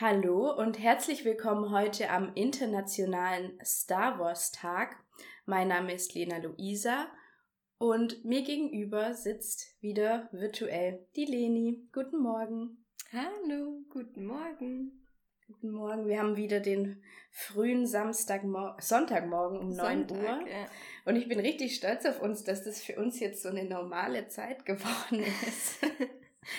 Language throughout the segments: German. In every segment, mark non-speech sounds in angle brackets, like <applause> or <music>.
Hallo und herzlich willkommen heute am Internationalen Star Wars Tag. Mein Name ist Lena Luisa und mir gegenüber sitzt wieder virtuell die Leni. Guten Morgen. Hallo, guten Morgen. Guten Morgen. Wir haben wieder den frühen Samstagmor Sonntagmorgen um Sonntag, 9 Uhr. Ja. Und ich bin richtig stolz auf uns, dass das für uns jetzt so eine normale Zeit geworden <laughs> ist.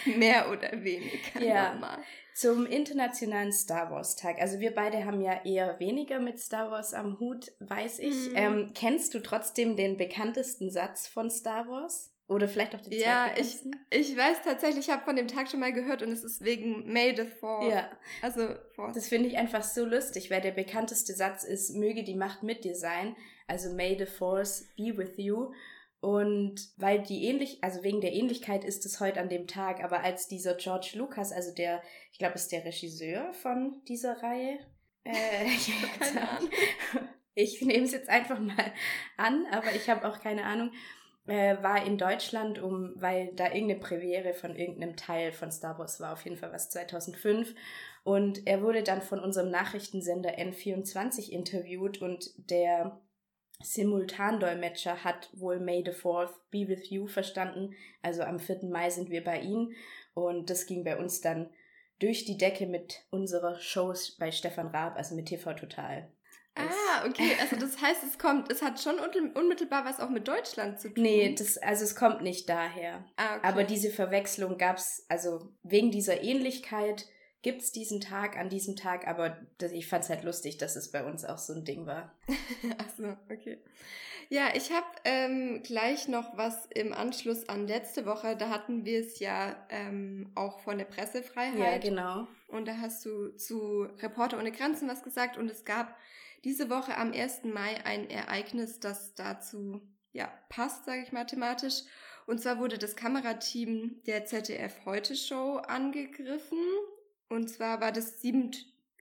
Mehr oder weniger ja. normal. Zum internationalen Star Wars Tag. Also wir beide haben ja eher weniger mit Star Wars am Hut, weiß ich. Mhm. Ähm, kennst du trotzdem den bekanntesten Satz von Star Wars? Oder vielleicht auch den Ja, ich, ich weiß tatsächlich, ich habe von dem Tag schon mal gehört und es ist wegen May the Fourth. Ja. Also, Force. Das finde ich einfach so lustig, weil der bekannteste Satz ist, möge die Macht mit dir sein. Also May the Force be with you. Und weil die ähnlich, also wegen der Ähnlichkeit ist es heute an dem Tag, aber als dieser George Lucas, also der, ich glaube, ist der Regisseur von dieser Reihe. Äh, <laughs> ich <laughs> keine Ahnung. Ich nehme es jetzt einfach mal an, aber ich habe auch keine Ahnung. Äh, war in Deutschland, um, weil da irgendeine Premiere von irgendeinem Teil von Star Wars war, auf jeden Fall was 2005. Und er wurde dann von unserem Nachrichtensender N24 interviewt und der Simultandolmetscher hat wohl May the 4th be with you verstanden. Also am 4. Mai sind wir bei ihm und das ging bei uns dann durch die Decke mit unserer Shows bei Stefan Raab, also mit TV Total. Ah, okay. Also das heißt, es kommt, es hat schon unmittelbar was auch mit Deutschland zu tun. Nee, das, also es kommt nicht daher. Ah, okay. Aber diese Verwechslung gab's, also wegen dieser Ähnlichkeit gibt es diesen Tag an diesem Tag, aber das, ich fand es halt lustig, dass es bei uns auch so ein Ding war. <laughs> Achso, okay. Ja, ich habe ähm, gleich noch was im Anschluss an letzte Woche. Da hatten wir es ja ähm, auch von der Pressefreiheit. Ja, genau. Und da hast du zu Reporter ohne Grenzen was gesagt und es gab diese Woche am 1. Mai ein Ereignis, das dazu ja passt, sage ich mathematisch. Und zwar wurde das Kamerateam der ZDF Heute Show angegriffen und zwar war das sieben,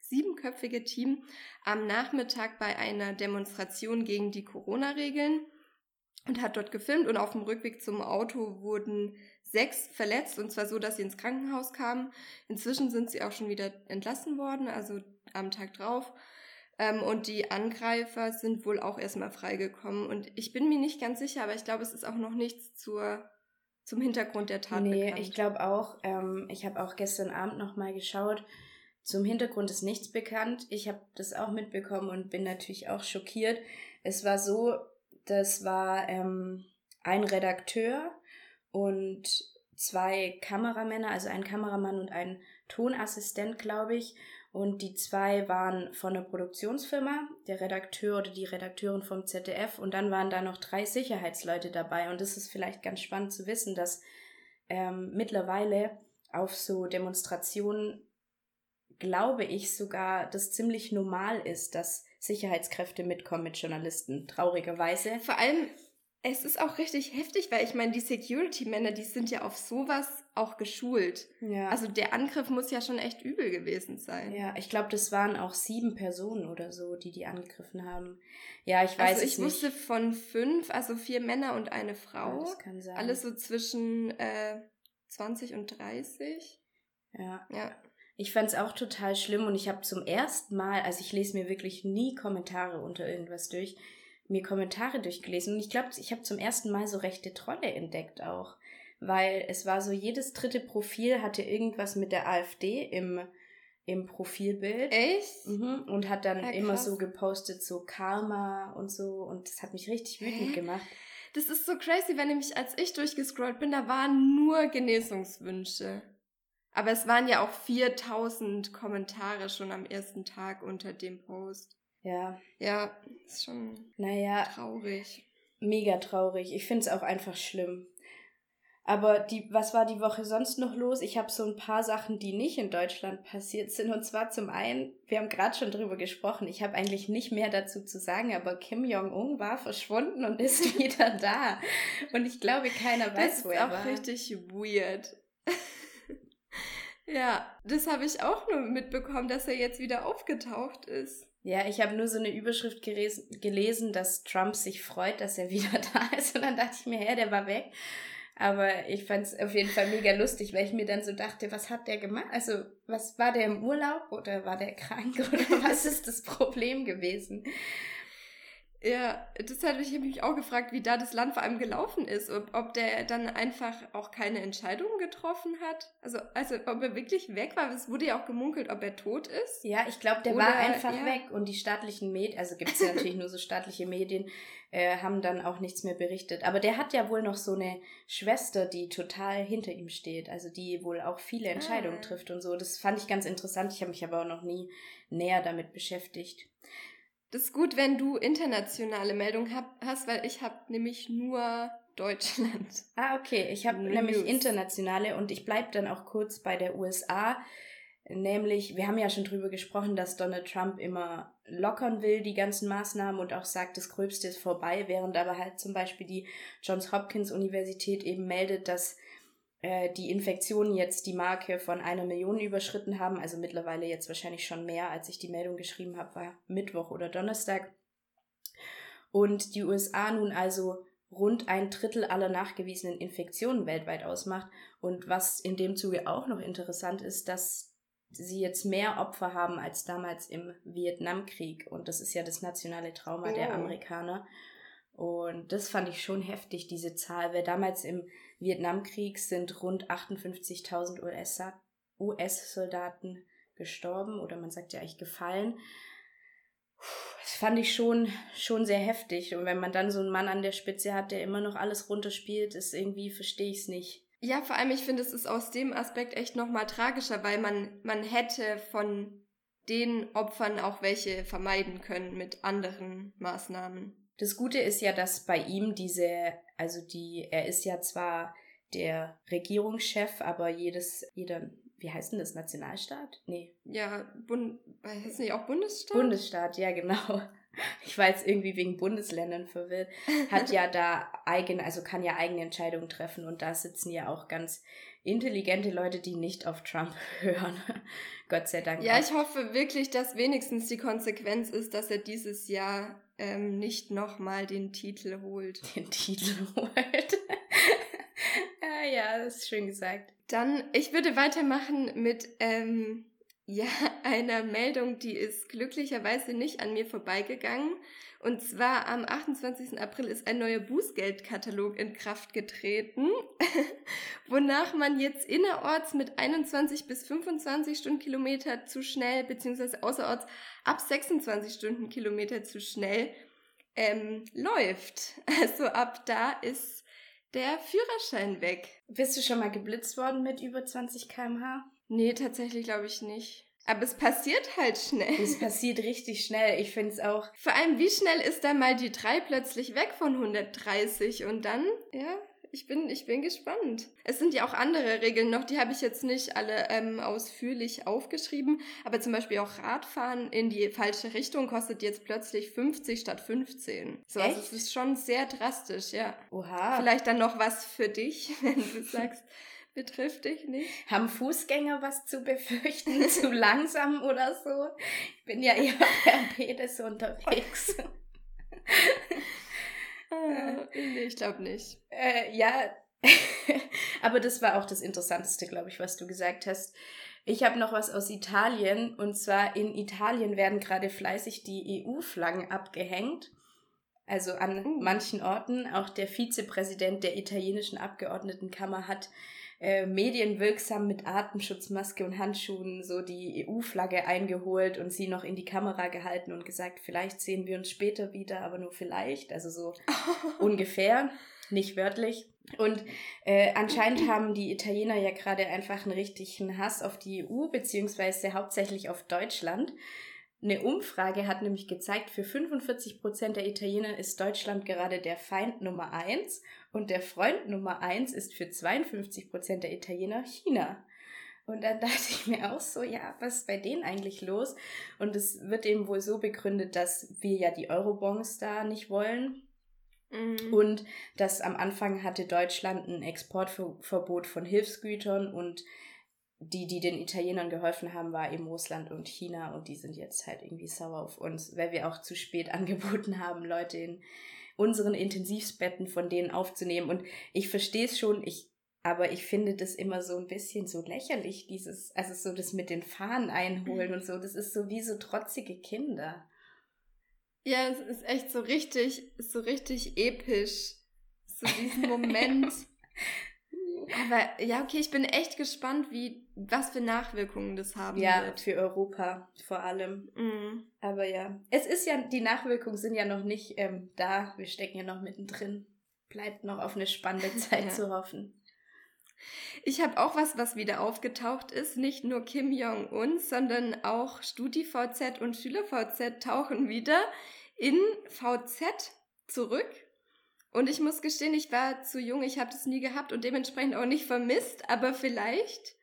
siebenköpfige Team am Nachmittag bei einer Demonstration gegen die Corona-Regeln und hat dort gefilmt und auf dem Rückweg zum Auto wurden sechs verletzt und zwar so, dass sie ins Krankenhaus kamen. Inzwischen sind sie auch schon wieder entlassen worden, also am Tag drauf. Ähm, und die Angreifer sind wohl auch erstmal freigekommen. Und ich bin mir nicht ganz sicher, aber ich glaube, es ist auch noch nichts zur zum Hintergrund der Tat nee, bekannt? ich glaube auch. Ähm, ich habe auch gestern Abend noch mal geschaut. Zum Hintergrund ist nichts bekannt. Ich habe das auch mitbekommen und bin natürlich auch schockiert. Es war so, das war ähm, ein Redakteur und zwei Kameramänner, also ein Kameramann und ein Tonassistent, glaube ich. Und die zwei waren von der Produktionsfirma, der Redakteur oder die Redakteurin vom ZDF. Und dann waren da noch drei Sicherheitsleute dabei. Und das ist vielleicht ganz spannend zu wissen, dass ähm, mittlerweile auf so Demonstrationen, glaube ich sogar, das ziemlich normal ist, dass Sicherheitskräfte mitkommen mit Journalisten. Traurigerweise. Vor allem es ist auch richtig heftig, weil ich meine, die Security-Männer, die sind ja auf sowas auch geschult. Ja. Also der Angriff muss ja schon echt übel gewesen sein. Ja, ich glaube, das waren auch sieben Personen oder so, die die angegriffen haben. Ja, ich weiß also ich es wusste von fünf, also vier Männer und eine Frau. Ja, das kann sein. Alles so zwischen äh, 20 und 30. Ja. Ja. Ich fand es auch total schlimm und ich habe zum ersten Mal, also ich lese mir wirklich nie Kommentare unter irgendwas durch mir Kommentare durchgelesen und ich glaube, ich habe zum ersten Mal so rechte Trolle entdeckt auch, weil es war so, jedes dritte Profil hatte irgendwas mit der AfD im, im Profilbild. Echt? Mhm. Und hat dann ja, immer so gepostet, so Karma und so und das hat mich richtig wütend Hä? gemacht. Das ist so crazy, wenn nämlich als ich durchgescrollt bin, da waren nur Genesungswünsche. Aber es waren ja auch 4000 Kommentare schon am ersten Tag unter dem Post. Ja. Ja, ist schon naja, traurig. Mega traurig. Ich finde es auch einfach schlimm. Aber die, was war die Woche sonst noch los? Ich habe so ein paar Sachen, die nicht in Deutschland passiert sind. Und zwar zum einen, wir haben gerade schon drüber gesprochen, ich habe eigentlich nicht mehr dazu zu sagen, aber Kim Jong-un war verschwunden und ist <laughs> wieder da. Und ich glaube, keiner weiß, wo er war. Das ist auch richtig weird. <laughs> ja, das habe ich auch nur mitbekommen, dass er jetzt wieder aufgetaucht ist. Ja, ich habe nur so eine Überschrift gelesen, dass Trump sich freut, dass er <laughs> wieder da ist. Und dann dachte ich mir, hä, der war weg. Aber ich fand es auf jeden Fall mega lustig, weil ich mir dann so dachte, was hat der gemacht? Also, was war der im Urlaub oder war der krank <laughs> oder was ist das Problem gewesen? Ja, das hatte ich mich auch gefragt, wie da das Land vor allem gelaufen ist. Ob, ob der dann einfach auch keine Entscheidungen getroffen hat. Also, also ob er wirklich weg war. Es wurde ja auch gemunkelt, ob er tot ist. Ja, ich glaube, der Oder, war einfach ja. weg. Und die staatlichen Medien, also gibt es ja natürlich nur so staatliche Medien, äh, haben dann auch nichts mehr berichtet. Aber der hat ja wohl noch so eine Schwester, die total hinter ihm steht. Also die wohl auch viele Entscheidungen ah. trifft und so. Das fand ich ganz interessant. Ich habe mich aber auch noch nie näher damit beschäftigt. Das ist gut, wenn du internationale Meldungen hab, hast, weil ich habe nämlich nur Deutschland. <laughs> Ah, okay. Ich habe nämlich internationale und ich bleibe dann auch kurz bei der USA. Nämlich, wir haben ja schon drüber gesprochen, dass Donald Trump immer lockern will, die ganzen Maßnahmen und auch sagt, das Gröbste ist vorbei, während aber halt zum Beispiel die Johns Hopkins Universität eben meldet, dass die Infektionen jetzt die Marke von einer Million überschritten haben, also mittlerweile jetzt wahrscheinlich schon mehr, als ich die Meldung geschrieben habe, war Mittwoch oder Donnerstag. Und die USA nun also rund ein Drittel aller nachgewiesenen Infektionen weltweit ausmacht. Und was in dem Zuge auch noch interessant ist, dass sie jetzt mehr Opfer haben als damals im Vietnamkrieg. Und das ist ja das nationale Trauma oh. der Amerikaner. Und das fand ich schon heftig, diese Zahl, weil damals im Vietnamkrieg sind rund 58.000 US-Soldaten gestorben oder man sagt ja eigentlich gefallen. Das fand ich schon, schon sehr heftig. Und wenn man dann so einen Mann an der Spitze hat, der immer noch alles runterspielt, ist irgendwie, verstehe ich es nicht. Ja, vor allem, ich finde, es ist aus dem Aspekt echt nochmal tragischer, weil man, man hätte von den Opfern auch welche vermeiden können mit anderen Maßnahmen. Das Gute ist ja, dass bei ihm diese, also die, er ist ja zwar der Regierungschef, aber jedes, jeder, wie heißt denn das, Nationalstaat? Nee. Ja, Bund, heißt nicht auch Bundesstaat? Bundesstaat, ja, genau. Ich war jetzt irgendwie wegen Bundesländern verwirrt. Hat ja da eigene, also kann ja eigene Entscheidungen treffen und da sitzen ja auch ganz intelligente Leute, die nicht auf Trump <laughs> hören. Gott sei Dank. Ja, ich hoffe wirklich, dass wenigstens die Konsequenz ist, dass er dieses Jahr ähm, nicht nochmal den Titel holt. <laughs> Den Titel holt. <laughs> ah, ja, das ist schön gesagt. Dann, ich würde weitermachen mit ähm, ja, <laughs> einer Meldung, die ist glücklicherweise nicht an mir vorbeigegangen. Und zwar am 28. April ist ein neuer Bußgeldkatalog in Kraft getreten, <laughs> wonach man jetzt innerorts mit 21 bis 25 Stundenkilometer zu schnell, beziehungsweise außerorts ab 26 Stundenkilometer zu schnell ähm, läuft. <laughs> Also ab da ist der Führerschein weg. Bist du schon mal geblitzt worden mit über 20 km/h? Nee, tatsächlich glaube ich nicht. Aber es passiert halt schnell. Es passiert richtig schnell. Ich finde es auch. Vor allem, wie schnell ist da mal die 3 plötzlich weg von 130 und dann, ja, ich bin, ich bin gespannt. Es sind ja auch andere Regeln noch, die habe ich jetzt nicht alle ähm, ausführlich aufgeschrieben, aber zum Beispiel auch Radfahren in die falsche Richtung kostet jetzt plötzlich 50 statt 15. So, Echt? also es ist schon sehr drastisch, ja. Oha. Vielleicht dann noch was für dich, <laughs> wenn du sagst, betrifft dich nicht. Haben Fußgänger was zu befürchten? <laughs> zu langsam oder so? Ich bin ja eher <laughs> per Pedes unterwegs. ah, nee, ich glaube nicht. Äh, ja, <laughs> aber das war auch das Interessanteste, glaube ich, was du gesagt hast. Ich habe noch was aus Italien und zwar in Italien werden gerade fleißig die EU-Flaggen abgehängt. Also an uh. manchen Orten. Auch der Vizepräsident der italienischen Abgeordnetenkammer hat äh, medienwirksam mit Atemschutzmaske und Handschuhen so die EU-Flagge eingeholt und sie noch in die Kamera gehalten und gesagt, vielleicht sehen wir uns später wieder, aber nur vielleicht, also so <laughs> ungefähr, nicht wörtlich. Und äh, anscheinend haben die Italiener ja gerade einfach einen richtigen Hass auf die EU, beziehungsweise hauptsächlich auf Deutschland. Eine Umfrage hat nämlich gezeigt, für 45 Prozent der Italiener ist Deutschland gerade der Feind Nummer eins und der Freund Nummer eins ist für 52 Prozent der Italiener China. Und dann <laughs> dachte ich mir auch so, ja, was ist bei denen eigentlich los? Und es wird eben wohl so begründet, dass wir ja die Eurobonds da nicht wollen. Mhm. Und dass am Anfang hatte Deutschland ein Exportverbot von Hilfsgütern und die, die den Italienern geholfen haben, war eben Russland und China und die sind jetzt halt irgendwie sauer auf uns, weil wir auch zu spät <laughs> angeboten haben, Leute in unseren Intensivsbetten von denen aufzunehmen. Und ich verstehe es schon, ich, aber ich finde das immer so ein bisschen so lächerlich, dieses, also so das mit den Fahnen einholen und so, das ist so wie so trotzige Kinder. Ja, es ist echt so richtig, so richtig episch. So diesen Moment. <laughs> Aber ja, okay, ich bin echt gespannt, wie, was für Nachwirkungen das haben ja, wird. Ja, für Europa vor allem. Mhm. Aber ja, es ist ja, die Nachwirkungen sind ja noch nicht ähm, da. Wir stecken ja noch mittendrin. Bleibt noch auf eine spannende <laughs> Zeit ja. zu hoffen. Ich habe auch was, was wieder aufgetaucht ist. Nicht nur Kim Jong-un, sondern auch StudiVZ und SchülerVZ tauchen wieder in VZ zurück. Und ich muss gestehen, ich war zu jung, ich habe das nie gehabt und dementsprechend auch nicht vermisst, aber vielleicht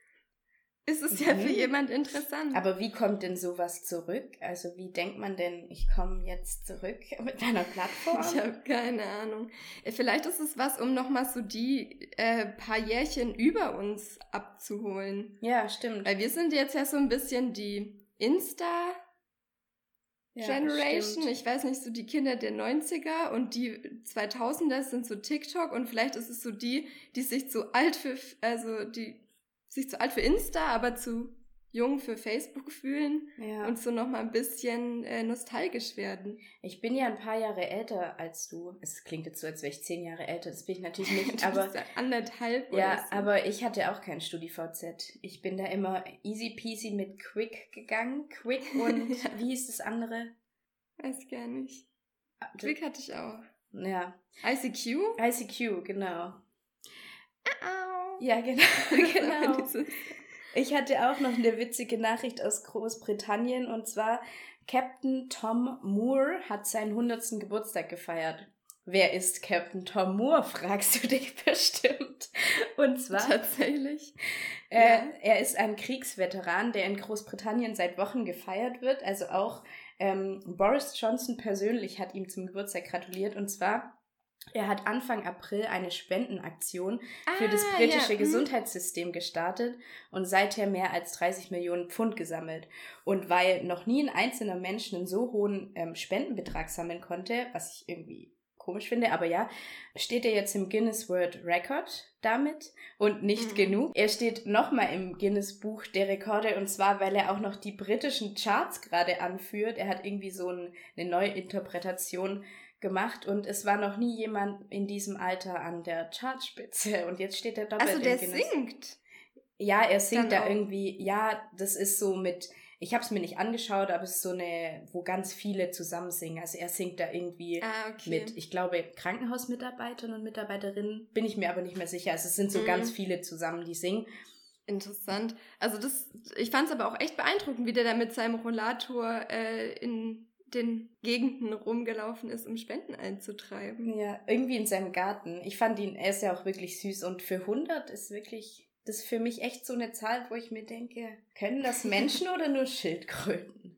ist es ja für mhm. jemand interessant. Aber wie kommt denn sowas zurück? Also wie denkt man denn, ich komme jetzt zurück <laughs> mit deiner Plattform? Ich habe keine Ahnung. Äh, vielleicht ist es was, um nochmal so die äh, paar Jährchen über uns abzuholen. Ja, stimmt. Weil wir sind jetzt ja so ein bisschen die Insta- ja, Generation, stimmt. ich weiß nicht, so die Kinder der 90er und die 2000er sind so TikTok und vielleicht ist es so die, die sich zu alt für, also die sich zu alt für Insta, aber zu jung für Facebook fühlen ja. und so nochmal ein bisschen äh, nostalgisch werden. Ich bin ja ein paar Jahre älter als du. Es klingt jetzt so, als wäre ich zehn Jahre älter. Das bin ich natürlich nicht. <laughs> aber ja anderthalb. Ja, so. aber ich hatte auch kein StudiVZ. Ich bin da immer easy peasy mit Quick gegangen. Quick <laughs> und ja. wie hieß das andere? Weiß gar nicht. Ah, Quick hatte ich auch. Ja. ICQ? ICQ, genau. Uh -oh. Ja, genau. <laughs> genau. Ich hatte auch noch eine witzige Nachricht aus Großbritannien und zwar Captain Tom Moore hat seinen 100. Geburtstag gefeiert. Wer ist Captain Tom Moore, fragst du dich <laughs> bestimmt. Und zwar. Tatsächlich. Äh, ja. Er ist ein Kriegsveteran, der in Großbritannien seit Wochen gefeiert wird. Also auch ähm, Boris Johnson persönlich hat ihm zum Geburtstag gratuliert. Und zwar er hat Anfang April eine Spendenaktion ah, für das ah, britische ja. Mhm. Gesundheitssystem gestartet und seither mehr als 30 Millionen Pfund gesammelt. Und weil noch nie ein einzelner Mensch einen so hohen ähm, Spendenbetrag sammeln konnte, was ich irgendwie komisch finde, aber ja, steht er jetzt im Guinness World Record damit und nicht mhm. genug. Er steht nochmal im Guinness Buch der Rekorde und zwar, weil er auch noch die britischen Charts gerade anführt. Er hat irgendwie so ein, eine Neuinterpretation gemacht und es war noch nie jemand in diesem Alter an der Chartspitze <laughs> und jetzt steht er doppelt Also der singt? Ja, er singt da irgendwie, ja, das ist so mit, ich habe es mir nicht angeschaut, aber es ist so eine, wo ganz viele zusammen singen. Also er singt da irgendwie ah, okay. mit, ich glaube, Krankenhausmitarbeitern und Mitarbeiterinnen, bin ich mir aber nicht mehr sicher. Also es sind so mhm. ganz viele zusammen, die singen. Interessant. Also das, ich fand es aber auch echt beeindruckend, wie der da mit seinem Rollator äh, in den Gegenden rumgelaufen ist, um Spenden einzutreiben. Ja, irgendwie in seinem Garten. Ich fand ihn, er ist ja auch wirklich süß und für 100 ist wirklich, das ist für mich echt so eine Zahl, wo ich mir denke, können das <laughs> Menschen oder nur Schildkröten?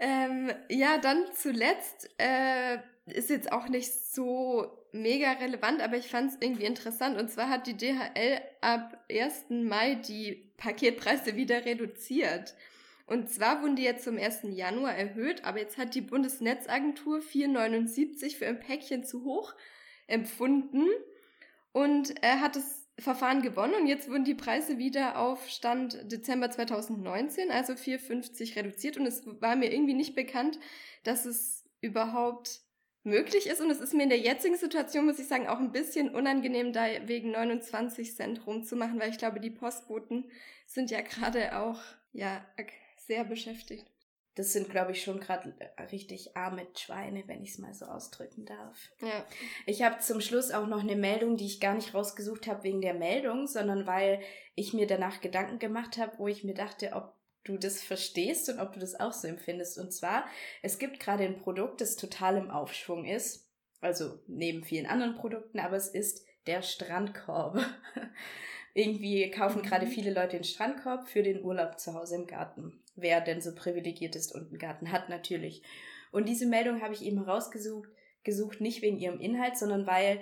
Ähm, ja, dann zuletzt äh, ist jetzt auch nicht so mega relevant, aber ich fand es irgendwie interessant. Und zwar hat die DHL ab 1. Mai die Paketpreise wieder reduziert. Und zwar wurden die jetzt zum 1. Januar erhöht, aber jetzt hat die Bundesnetzagentur 4,79 für ein Päckchen zu hoch empfunden und er hat das Verfahren gewonnen und jetzt wurden die Preise wieder auf Stand Dezember 2019, also 4,50 reduziert und es war mir irgendwie nicht bekannt, dass es überhaupt möglich ist und es ist mir in der jetzigen Situation, muss ich sagen, auch ein bisschen unangenehm, da wegen 29 Cent rumzumachen, weil ich glaube, die Postboten sind ja gerade auch, ja, sehr beschäftigt. Das sind, glaube ich, schon gerade äh, richtig arme Schweine, wenn ich es mal so ausdrücken darf. Ja. Ich habe zum Schluss auch noch eine Meldung, die ich gar nicht rausgesucht habe wegen der Meldung, sondern weil ich mir danach Gedanken gemacht habe, wo ich mir dachte, ob du das verstehst und ob du das auch so empfindest. Und zwar, es gibt gerade ein Produkt, das total im Aufschwung ist. Also neben vielen anderen Produkten, aber es ist der Strandkorb. <laughs> Irgendwie kaufen mhm. gerade viele Leute den Strandkorb für den Urlaub zu Hause im Garten. Wer denn so privilegiert ist und einen Garten hat, natürlich. Und diese Meldung habe ich eben herausgesucht, gesucht nicht wegen ihrem Inhalt, sondern weil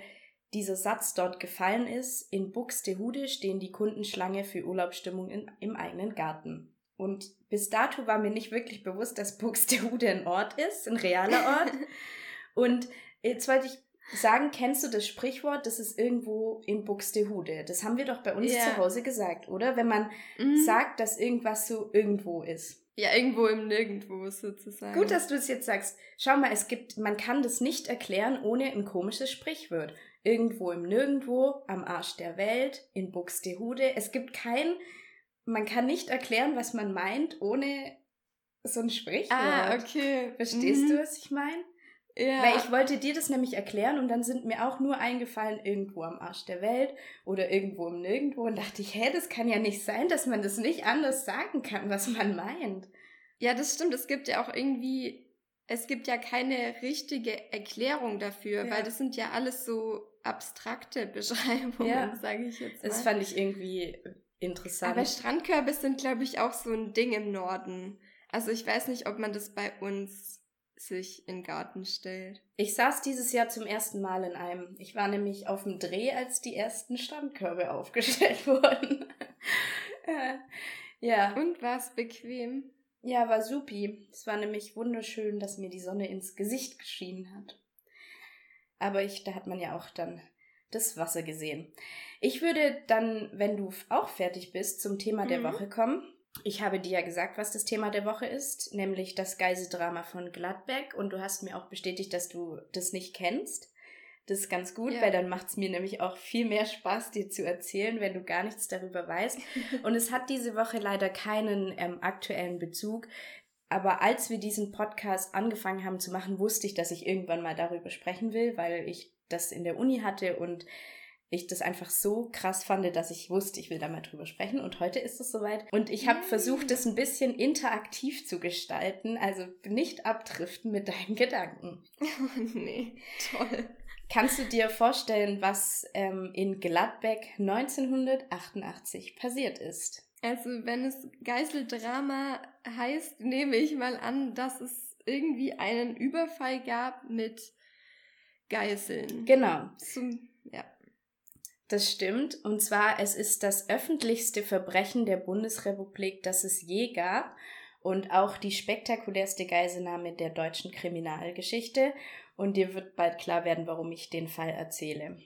dieser Satz dort gefallen ist. In Buxtehude stehen die Kundenschlange für Urlaubsstimmung in, im eigenen Garten. Und bis dato war mir nicht wirklich bewusst, dass Buxtehude ein Ort ist, ein realer Ort. <laughs> und Jetzt wollte ich sagen, kennst du das Sprichwort, das ist irgendwo in Buxtehude? Das haben wir doch bei uns ja. zu Hause gesagt, oder? Wenn man mhm. sagt, dass irgendwas so irgendwo ist. Ja, irgendwo im Nirgendwo sozusagen. Gut, dass du es jetzt sagst. Schau mal, es gibt, man kann das nicht erklären ohne ein komisches Sprichwort. Irgendwo im Nirgendwo, am Arsch der Welt, in Buxtehude. Es gibt kein, man kann nicht erklären, was man meint, ohne so ein Sprichwort. Ah, okay. Verstehst mhm. du, was ich meine? Ja. Weil ich wollte dir das nämlich erklären und dann sind mir auch nur eingefallen, irgendwo am Arsch der Welt oder irgendwo im Nirgendwo und dachte ich, hä, das kann ja nicht sein, dass man das nicht anders sagen kann, was man meint. Ja, das stimmt. Es gibt ja auch irgendwie, es gibt ja keine richtige Erklärung dafür, ja. weil das sind ja alles so abstrakte <laughs> Beschreibungen, ja. sage ich jetzt mal. Das fand ich irgendwie interessant. Aber Strandkörbe sind, glaube ich, auch so ein Ding im Norden. Also ich weiß nicht, ob man das bei uns sich in den Garten stellt. Ich saß dieses Jahr zum ersten Mal in einem. Ich war nämlich auf dem Dreh, als die ersten Strandkörbe <laughs> aufgestellt wurden. <laughs> ja. Und war es bequem? Ja, war supi. Es war nämlich wunderschön, dass mir die Sonne ins Gesicht geschienen hat. Aber ich, da hat man ja auch dann das Wasser gesehen. Ich würde dann, wenn du auch fertig bist, zum Thema der mhm. Woche kommen. Ich habe dir ja gesagt, was das Thema der Woche ist, nämlich das Geiseldrama von Gladbeck. Und du hast mir auch bestätigt, dass du das nicht kennst. Das ist ganz gut, ja. weil dann macht es mir nämlich auch viel mehr Spaß, dir zu erzählen, wenn du gar nichts darüber weißt. <laughs> Und es hat diese Woche leider keinen ähm, aktuellen Bezug. Aber als wir diesen Podcast angefangen haben zu machen, wusste ich, dass ich irgendwann mal darüber sprechen will, weil ich das in der Uni hatte und ich das einfach so krass fand, dass ich wusste, ich will da mal drüber sprechen. Und heute ist es soweit. Und ich habe versucht, das ein bisschen interaktiv zu gestalten, also nicht abdriften mit deinen <laughs> Gedanken. <laughs> nee, toll. Kannst du dir vorstellen, was ähm, in Gladbeck 1988 passiert ist? Also, wenn es Geiseldrama heißt, nehme ich mal an, dass es irgendwie einen Überfall gab mit Geiseln. Genau. Zum, ja. Das stimmt. Und zwar, es ist das öffentlichste Verbrechen der Bundesrepublik, das es je gab und auch die spektakulärste Geiselnahme der deutschen Kriminalgeschichte. Und dir wird bald klar werden, warum ich den Fall erzähle.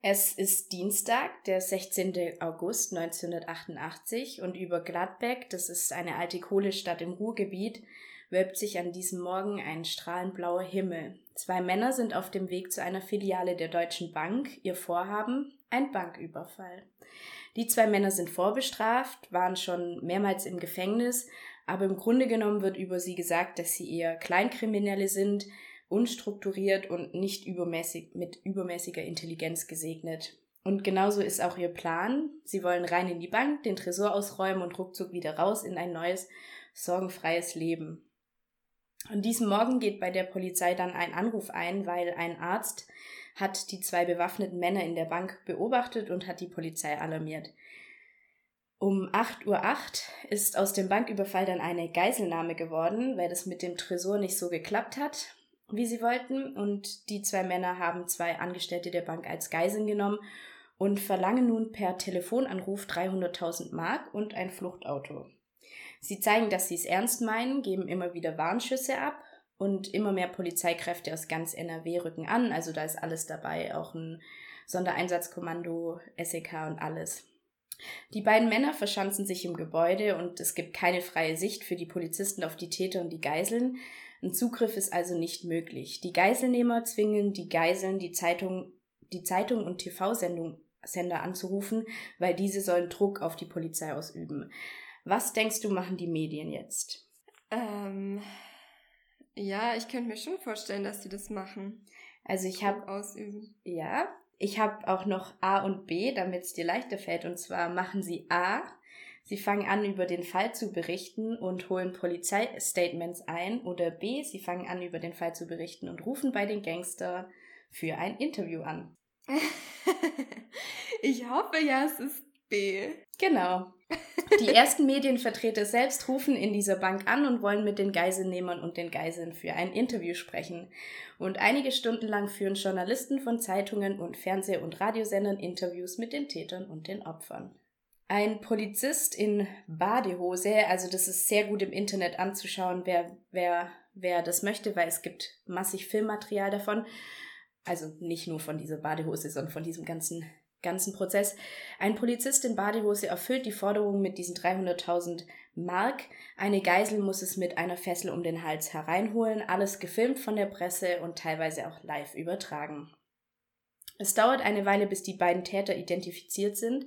Es ist Dienstag, der 16. August 1988 und über Gladbeck, das ist eine alte Kohlestadt im Ruhrgebiet, wölbt sich an diesem Morgen ein strahlend blauer Himmel. Zwei Männer sind auf dem Weg zu einer Filiale der Deutschen Bank. Ihr Vorhaben? Ein Banküberfall. Die zwei Männer sind vorbestraft, waren schon mehrmals im Gefängnis, aber im Grunde genommen wird über sie gesagt, dass sie eher Kleinkriminelle sind, unstrukturiert und nicht übermäßig, mit übermäßiger Intelligenz gesegnet. Und genauso ist auch ihr Plan. Sie wollen rein in die Bank, den Tresor ausräumen und ruckzuck wieder raus in ein neues, sorgenfreies Leben. An diesem Morgen geht bei der Polizei dann ein Anruf ein, weil ein Arzt hat die zwei bewaffneten Männer in der Bank beobachtet und hat die Polizei alarmiert. Um 8.08 Uhr ist aus dem Banküberfall dann eine Geiselnahme geworden, weil das mit dem Tresor nicht so geklappt hat, wie sie wollten. Und die zwei Männer haben zwei Angestellte der Bank als Geiseln genommen und verlangen nun per Telefonanruf 300.000 Mark und ein Fluchtauto. Sie zeigen, dass sie es ernst meinen, geben immer wieder Warnschüsse ab und immer mehr Polizeikräfte aus ganz NRW rücken an. Also da ist alles dabei, auch ein Sondereinsatzkommando, SEK und alles. Die beiden Männer verschanzen sich im Gebäude und es gibt keine freie Sicht für die Polizisten auf die Täter und die Geiseln. Ein Zugriff ist also nicht möglich. Die Geiselnehmer zwingen die Geiseln, die Zeitung, die Zeitung und TV-Sender anzurufen, weil diese sollen Druck auf die Polizei ausüben. Was denkst du, machen die Medien jetzt? Ähm, ja, ich könnte mir schon vorstellen, dass sie das machen. Also ich habe ausüben. Ja, ich habe auch noch A und B, damit es dir leichter fällt. Und zwar machen sie A. Sie fangen an, über den Fall zu berichten und holen Polizeistatements ein. Oder B, sie fangen an, über den Fall zu berichten und rufen bei den Gangster für ein Interview an. <laughs> ich hoffe ja, es ist B. Genau. Die <laughs> ersten Medienvertreter selbst rufen in dieser Bank an und wollen mit den Geiselnehmern und den Geiseln für ein Interview sprechen. Und einige Stunden lang führen Journalisten von Zeitungen und Fernseh- und Radiosendern Interviews mit den Tätern und den Opfern. Ein Polizist in Badehose, also das ist sehr gut im Internet anzuschauen, wer, wer wer das möchte, weil es gibt massig Filmmaterial davon. Also nicht nur von dieser Badehose, sondern von diesem ganzen, ganzen Prozess. Ein Polizist in Badehose erfüllt die Forderung mit diesen 300.000 Mark. Eine Geisel muss es mit einer Fessel um den Hals hereinholen. Alles gefilmt von der Presse und teilweise auch live übertragen. Es dauert eine Weile, bis die beiden Täter identifiziert sind.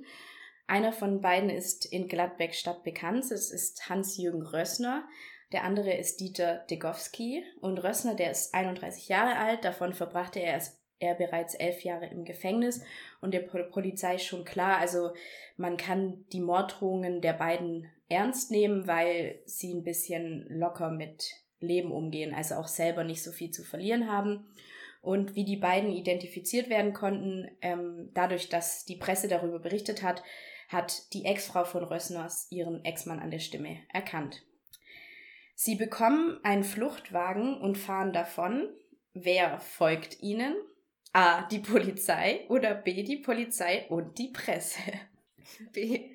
Einer von beiden ist in Gladbeck Stadt bekannt. Es ist Hans-Jürgen Rössner. Der andere ist Dieter Degowski. Und Rössner, der ist 31 Jahre alt. Davon verbrachte er, er bereits elf Jahre im Gefängnis. Und der Polizei schon klar, also man kann die Morddrohungen der beiden ernst nehmen, weil sie ein bisschen locker mit Leben umgehen, also auch selber nicht so viel zu verlieren haben. Und wie die beiden identifiziert werden konnten, ähm, dadurch, dass die Presse darüber berichtet hat, hat die Ex-Frau von Rössners ihren Ex-Mann an der Stimme erkannt. Sie bekommen einen Fluchtwagen und fahren davon. Wer folgt ihnen? A. Die Polizei oder B. Die Polizei und die Presse. <laughs> B.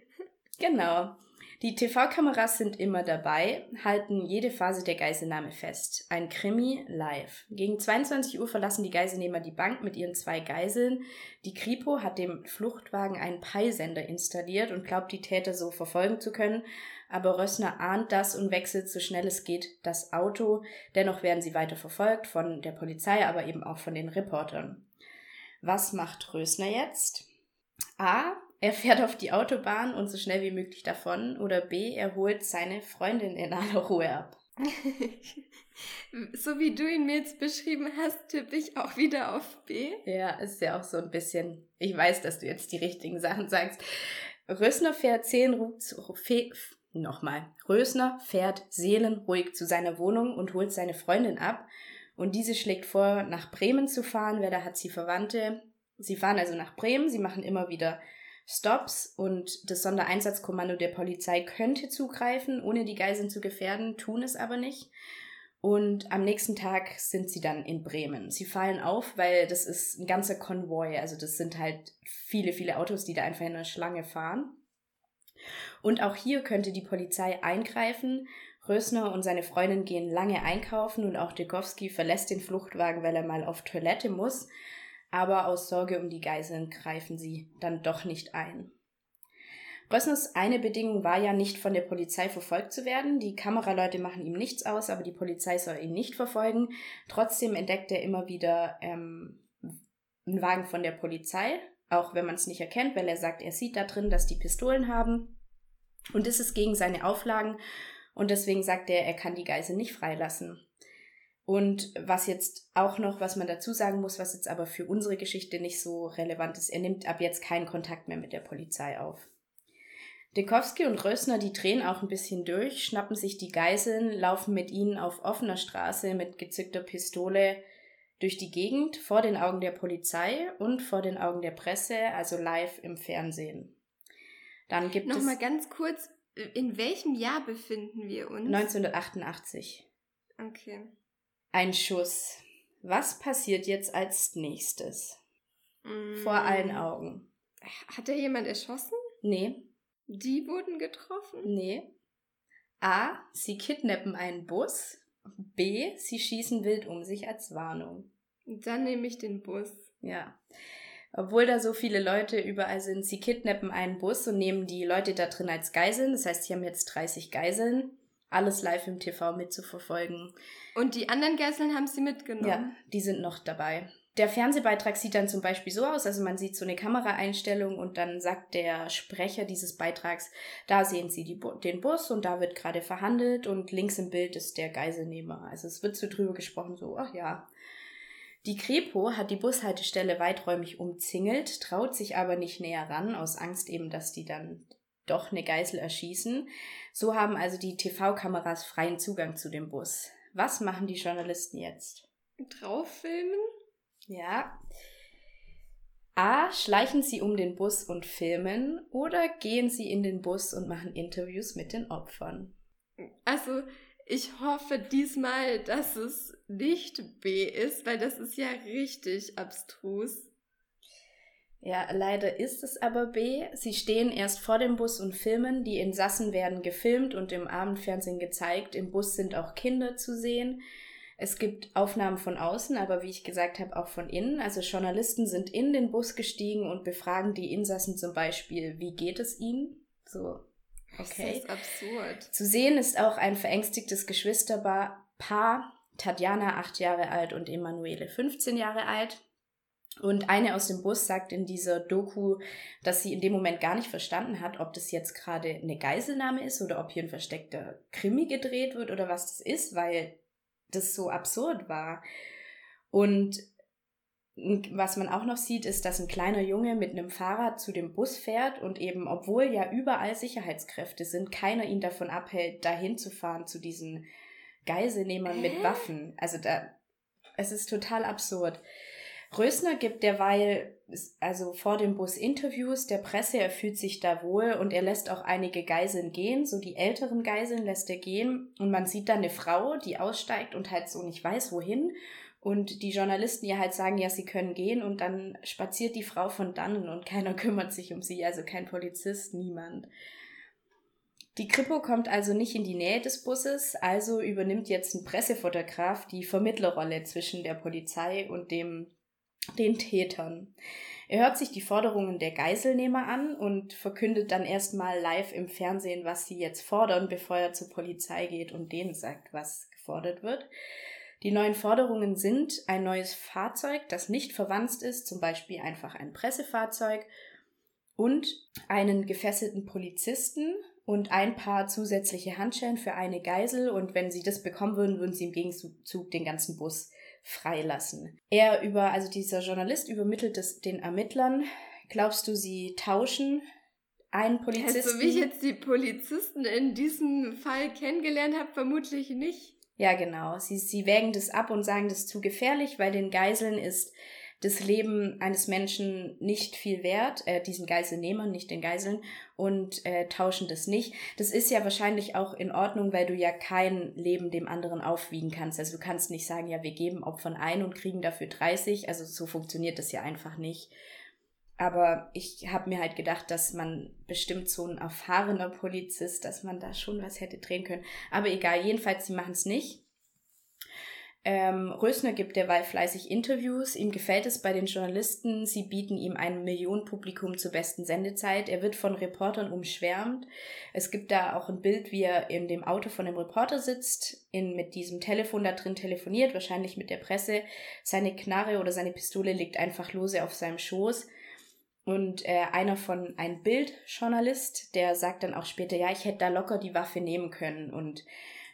Genau. Die TV-Kameras sind immer dabei, halten jede Phase der Geiselnahme fest. Ein Krimi live. Gegen 22 Uhr verlassen die Geiselnehmer die Bank mit ihren zwei Geiseln. Die Kripo hat dem Fluchtwagen einen Peilsender installiert und glaubt, die Täter so verfolgen zu können. Aber Rössner ahnt das und wechselt so schnell es geht das Auto. Dennoch werden sie weiter verfolgt von der Polizei, aber eben auch von den Reportern. Was macht Rösner jetzt? A. Er fährt auf die Autobahn und so schnell wie möglich davon. Oder B. Er holt seine Freundin in aller Ruhe ab. <laughs> so wie du ihn mir jetzt beschrieben hast, tippe ich auch wieder auf B. Ja, ist ja auch so ein bisschen. Ich weiß, dass du jetzt die richtigen Sachen sagst. Rösner fährt seelenruhig, nochmal. Rösner fährt seelenruhig zu seiner Wohnung und holt seine Freundin ab. Und diese schlägt vor, nach Bremen zu fahren, weil da hat sie Verwandte. Sie fahren also nach Bremen, sie machen immer wieder Stops und das Sondereinsatzkommando der Polizei könnte zugreifen, ohne die Geiseln zu gefährden, tun es aber nicht. Und am nächsten Tag sind sie dann in Bremen. Sie fallen auf, weil das ist ein ganzer Konvoi. Also das sind halt viele, viele Autos, die da einfach in einer Schlange fahren. Und auch hier könnte die Polizei eingreifen. Rösner und seine Freundin gehen lange einkaufen und auch Dekowski verlässt den Fluchtwagen, weil er mal auf Toilette muss aber aus Sorge um die Geiseln greifen sie dann doch nicht ein. Rössners eine Bedingung war ja nicht von der Polizei verfolgt zu werden. Die Kameraleute machen ihm nichts aus, aber die Polizei soll ihn nicht verfolgen. Trotzdem entdeckt er immer wieder ähm, einen Wagen von der Polizei, auch wenn man es nicht erkennt, weil er sagt, er sieht da drin, dass die Pistolen haben. Und das ist gegen seine Auflagen. Und deswegen sagt er, er kann die Geisel nicht freilassen. Und was jetzt auch noch, was man dazu sagen muss, was jetzt aber für unsere Geschichte nicht so relevant ist, er nimmt ab jetzt keinen Kontakt mehr mit der Polizei auf. Dekowski und Rösner, die drehen auch ein bisschen durch, schnappen sich die Geiseln, laufen mit ihnen auf offener Straße mit gezückter Pistole durch die Gegend vor den Augen der Polizei und vor den Augen der Presse, also live im Fernsehen. Dann gibt Noch es. Nochmal ganz kurz, in welchem Jahr befinden wir uns? 1988. Okay. Ein Schuss. Was passiert jetzt als nächstes? Mm. Vor allen Augen. Hat er jemand erschossen? Nee. Die wurden getroffen? Nee. A. Sie kidnappen einen Bus. B. Sie schießen wild um sich als Warnung. Dann nehme ich den Bus. Ja. Obwohl da so viele Leute überall sind, sie kidnappen einen Bus und nehmen die Leute da drin als Geiseln. Das heißt, sie haben jetzt 30 Geiseln alles live im TV mitzuverfolgen. Und die anderen Geiseln haben sie mitgenommen? Ja, die sind noch dabei. Der Fernsehbeitrag sieht dann zum Beispiel so aus, also man sieht so eine Kameraeinstellung und dann sagt der Sprecher dieses Beitrags, da sehen Sie die, den Bus und da wird gerade verhandelt und links im Bild ist der Geiselnehmer. Also es wird so drüber gesprochen, so, ach ja. Die Kripo hat die Bushaltestelle weiträumig umzingelt, traut sich aber nicht näher ran, aus Angst eben, dass die dann doch eine Geisel erschießen. So haben also die TV-Kameras freien Zugang zu dem Bus. Was machen die Journalisten jetzt? Drauffilmen? Ja. A. Schleichen sie um den Bus und filmen oder gehen sie in den Bus und machen Interviews mit den Opfern? Also, ich hoffe diesmal, dass es nicht B ist, weil das ist ja richtig abstrus. Ja, leider ist es aber B. Sie stehen erst vor dem Bus und filmen. Die Insassen werden gefilmt und im Abendfernsehen gezeigt. Im Bus sind auch Kinder zu sehen. Es gibt Aufnahmen von außen, aber wie ich gesagt habe, auch von innen. Also Journalisten sind in den Bus gestiegen und befragen die Insassen zum Beispiel, wie geht es ihnen? So, okay. Das ist absurd. Zu sehen ist auch ein verängstigtes Geschwisterpaar, Tatjana, acht Jahre alt, und Emanuele, 15 Jahre alt. Und eine aus dem Bus sagt in dieser Doku, dass sie in dem Moment gar nicht verstanden hat, ob das jetzt gerade eine Geiselnahme ist oder ob hier ein versteckter Krimi gedreht wird oder was das ist, weil das so absurd war. Und was man auch noch sieht, ist, dass ein kleiner Junge mit einem Fahrrad zu dem Bus fährt und eben, obwohl ja überall Sicherheitskräfte sind, keiner ihn davon abhält, dahin zu fahren zu diesen Geiselnehmern äh? mit Waffen. Also da, es ist total absurd. Rösner gibt derweil, also vor dem Bus Interviews der Presse, er fühlt sich da wohl und er lässt auch einige Geiseln gehen, so die älteren Geiseln lässt er gehen und man sieht dann eine Frau, die aussteigt und halt so nicht weiß wohin und die Journalisten ihr halt sagen, ja, sie können gehen und dann spaziert die Frau von dannen und <laughs> keiner kümmert sich um sie, also kein Polizist, niemand. Die Kripo kommt also nicht in die Nähe des Busses, also übernimmt jetzt ein Pressefotograf die Vermittlerrolle zwischen der Polizei und dem den Tätern. Er hört sich die Forderungen der Geiselnehmer an und verkündet dann erstmal live im Fernsehen, was sie jetzt fordern, bevor er zur Polizei geht und denen sagt, was gefordert wird. Die neuen Forderungen sind ein neues Fahrzeug, das nicht verwandt ist, zum Beispiel einfach ein Pressefahrzeug, und einen gefesselten Polizisten und ein paar zusätzliche Handschellen für eine Geisel. Und wenn sie das bekommen würden, würden sie im Gegenzug den ganzen Bus freilassen. Er über, also dieser Journalist übermittelt es den Ermittlern. Glaubst du, sie tauschen einen Polizisten? Also wie ich jetzt die Polizisten in diesem Fall kennengelernt habe, vermutlich nicht. Ja, genau. Sie, sie wägen das ab und sagen, das ist zu gefährlich, weil den Geiseln ist das Leben eines Menschen nicht viel wert, äh, diesen Geiselnehmern, nicht den Geiseln, und äh, tauschen das nicht. Das ist ja wahrscheinlich auch in Ordnung, weil du ja kein Leben dem anderen aufwiegen kannst. Also du kannst nicht sagen, ja, wir geben Opfern ein und kriegen dafür 30. Also so funktioniert das ja einfach nicht. Aber ich habe mir halt gedacht, dass man bestimmt so ein erfahrener Polizist, dass man da schon was hätte drehen können. Aber egal, jedenfalls, sie machen es nicht. Ähm, Rösner gibt derweil fleißig Interviews. Ihm gefällt es bei den Journalisten. Sie bieten ihm ein Millionenpublikum zur besten Sendezeit. Er wird von Reportern umschwärmt. Es gibt da auch ein Bild, wie er in dem Auto von dem Reporter sitzt, in, mit diesem Telefon da drin telefoniert, wahrscheinlich mit der Presse. Seine Knarre oder seine Pistole liegt einfach lose auf seinem Schoß. Und äh, einer von ein Bildjournalist, der sagt dann auch später, ja, ich hätte da locker die Waffe nehmen können. Und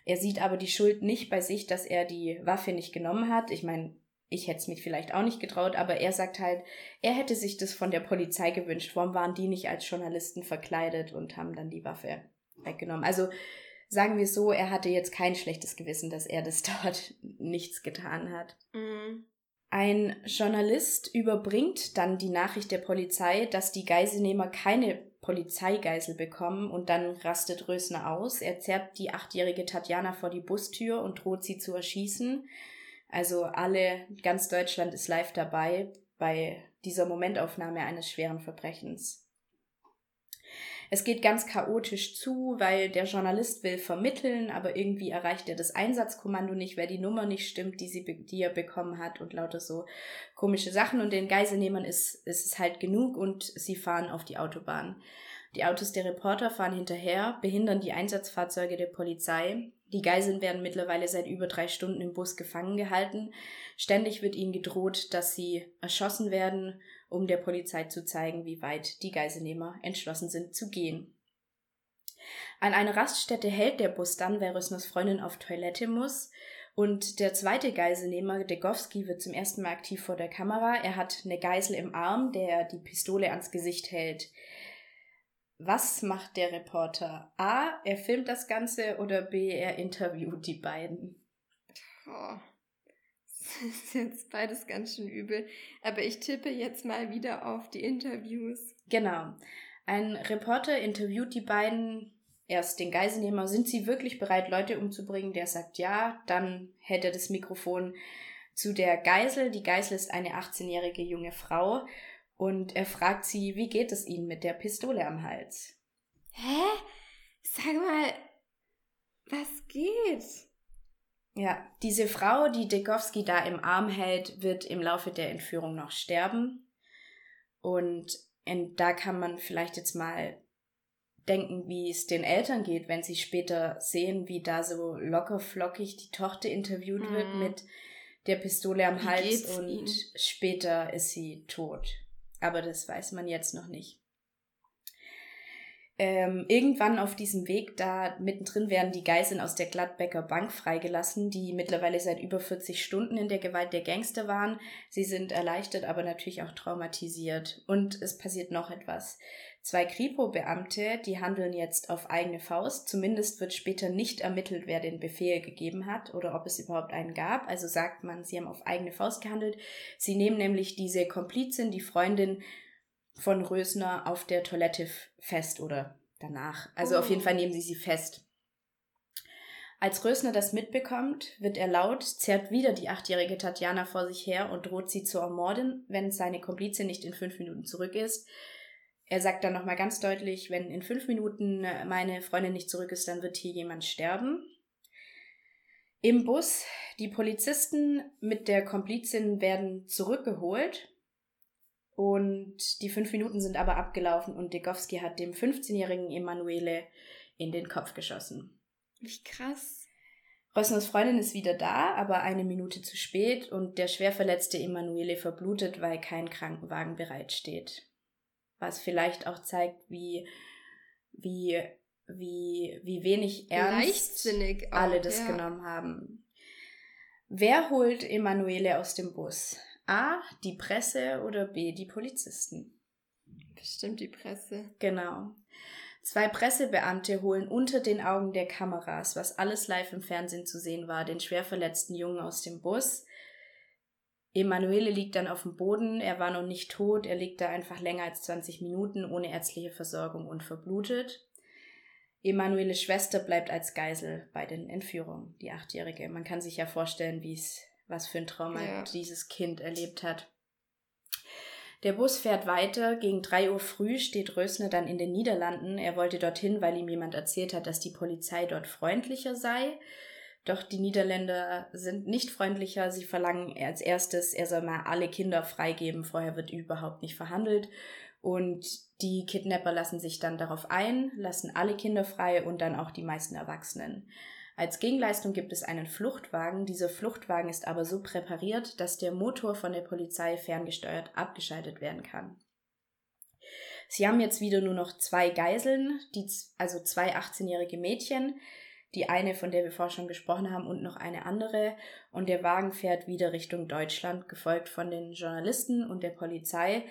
er sieht aber die Schuld nicht bei sich, dass er die Waffe nicht genommen hat. Ich meine, ich hätte es mich vielleicht auch nicht getraut, aber er sagt halt, er hätte sich das von der Polizei gewünscht. Warum waren die nicht als Journalisten verkleidet und haben dann die Waffe weggenommen? Also sagen wir so, er hatte jetzt kein schlechtes Gewissen, dass er das <laughs> dort nichts getan hat. Mhm. Ein Journalist überbringt dann die Nachricht der Polizei, dass die Geiselnehmer keine Polizeigeisel bekommen und dann rastet Rösner aus. Er zerrt die achtjährige Tatjana vor die Bustür und droht sie zu erschießen. Also alle, ganz Deutschland ist live dabei bei dieser Momentaufnahme eines schweren Verbrechens. Es geht ganz chaotisch zu, weil der Journalist will vermitteln, aber irgendwie erreicht er das Einsatzkommando nicht, weil die Nummer nicht stimmt, die, sie, die er bekommen hat und lauter so komische Sachen. Und den Geiselnehmern ist, ist es halt genug und sie fahren auf die Autobahn. Die Autos der Reporter fahren hinterher, behindern die Einsatzfahrzeuge der Polizei. Die Geiseln werden mittlerweile seit über drei Stunden im Bus gefangen gehalten. Ständig wird ihnen gedroht, dass sie erschossen werden um der Polizei zu zeigen, wie weit die Geiselnehmer entschlossen sind zu gehen. An einer Raststätte hält der Bus dann, weil Rösners Freundin auf Toilette muss. Und der zweite Geiselnehmer, Degowski, wird zum ersten Mal aktiv vor der Kamera. Er hat eine Geisel im Arm, der die Pistole ans Gesicht hält. Was macht der Reporter? A, er filmt das Ganze oder B, er interviewt die beiden? Oh, <laughs> das ist jetzt beides ganz schön übel. Aber ich tippe jetzt mal wieder auf die Interviews. Genau. Ein Reporter interviewt die beiden, erst den Geiselnehmer, sind sie wirklich bereit, Leute umzubringen? Der sagt ja, dann hält er das Mikrofon zu der Geisel. Die Geisel ist eine 18-jährige junge Frau. Und er fragt sie, wie geht es ihnen mit der Pistole am Hals? Hä? Sag mal, was geht? Ja, diese Frau, die Dekowski da im Arm hält, wird im Laufe der Entführung noch sterben. Und da kann man vielleicht jetzt mal denken, wie es den Eltern geht, wenn sie später sehen, wie da so locker flockig die Tochter interviewt mm. wird mit der Pistole am wie Hals und ihnen? später ist sie tot. Aber das weiß man jetzt noch nicht. Ähm, irgendwann auf diesem Weg da mittendrin werden die Geiseln aus der Gladbecker Bank freigelassen, die mittlerweile seit über 40 Stunden in der Gewalt der Gangster waren. Sie sind erleichtert, aber natürlich auch traumatisiert. Und es passiert noch etwas. Zwei Kripo-Beamte, die handeln jetzt auf eigene Faust. Zumindest wird später nicht ermittelt, wer den Befehl gegeben hat oder ob es überhaupt einen gab. Also sagt man, sie haben auf eigene Faust gehandelt. Sie nehmen nämlich diese Komplizin, die Freundin von Rösner auf der Toilette fest oder danach. Also oh. auf jeden oh. Fall nehmen sie sie fest. Als Rösner das mitbekommt, wird er laut, zerrt wieder die achtjährige Tatjana vor sich her und droht sie zu ermorden, wenn seine Komplizin nicht in fünf Minuten zurück ist. Er sagt dann nochmal ganz deutlich, wenn in fünf Minuten meine Freundin nicht zurück ist, dann wird hier jemand sterben. Im Bus, die Polizisten mit der Komplizin werden zurückgeholt und die fünf Minuten sind aber abgelaufen und Degowski hat dem 15-jährigen Emanuele in den Kopf geschossen. Wie krass. Rössners Freundin ist wieder da, aber eine Minute zu spät und der schwer verletzte Emanuele verblutet, weil kein Krankenwagen bereitsteht. Was vielleicht auch zeigt, wie, wie, wie, wie wenig ernst alle das ja. genommen haben. Wer holt Emanuele aus dem Bus? A, die Presse oder B, die Polizisten? Bestimmt die Presse. Genau. Zwei Pressebeamte holen unter den Augen der Kameras, was alles live im Fernsehen zu sehen war, den schwer verletzten Jungen aus dem Bus. Emanuele liegt dann auf dem Boden, er war noch nicht tot, er liegt da einfach länger als 20 Minuten ohne ärztliche Versorgung und verblutet. Emanueles Schwester bleibt als Geisel bei den Entführungen, die Achtjährige. Man kann sich ja vorstellen, wie es was für ein Trauma ja. dieses Kind erlebt hat. Der Bus fährt weiter. Gegen drei Uhr früh steht Rösner dann in den Niederlanden. Er wollte dorthin, weil ihm jemand erzählt hat, dass die Polizei dort freundlicher sei. Doch die Niederländer sind nicht freundlicher. Sie verlangen als erstes, er soll mal alle Kinder freigeben. Vorher wird überhaupt nicht verhandelt. Und die Kidnapper lassen sich dann darauf ein, lassen alle Kinder frei und dann auch die meisten Erwachsenen. Als Gegenleistung gibt es einen Fluchtwagen. Dieser Fluchtwagen ist aber so präpariert, dass der Motor von der Polizei ferngesteuert abgeschaltet werden kann. Sie haben jetzt wieder nur noch zwei Geiseln, die, also zwei 18-jährige Mädchen, die eine, von der wir vorher schon gesprochen haben, und noch eine andere. Und der Wagen fährt wieder Richtung Deutschland, gefolgt von den Journalisten und der Polizei.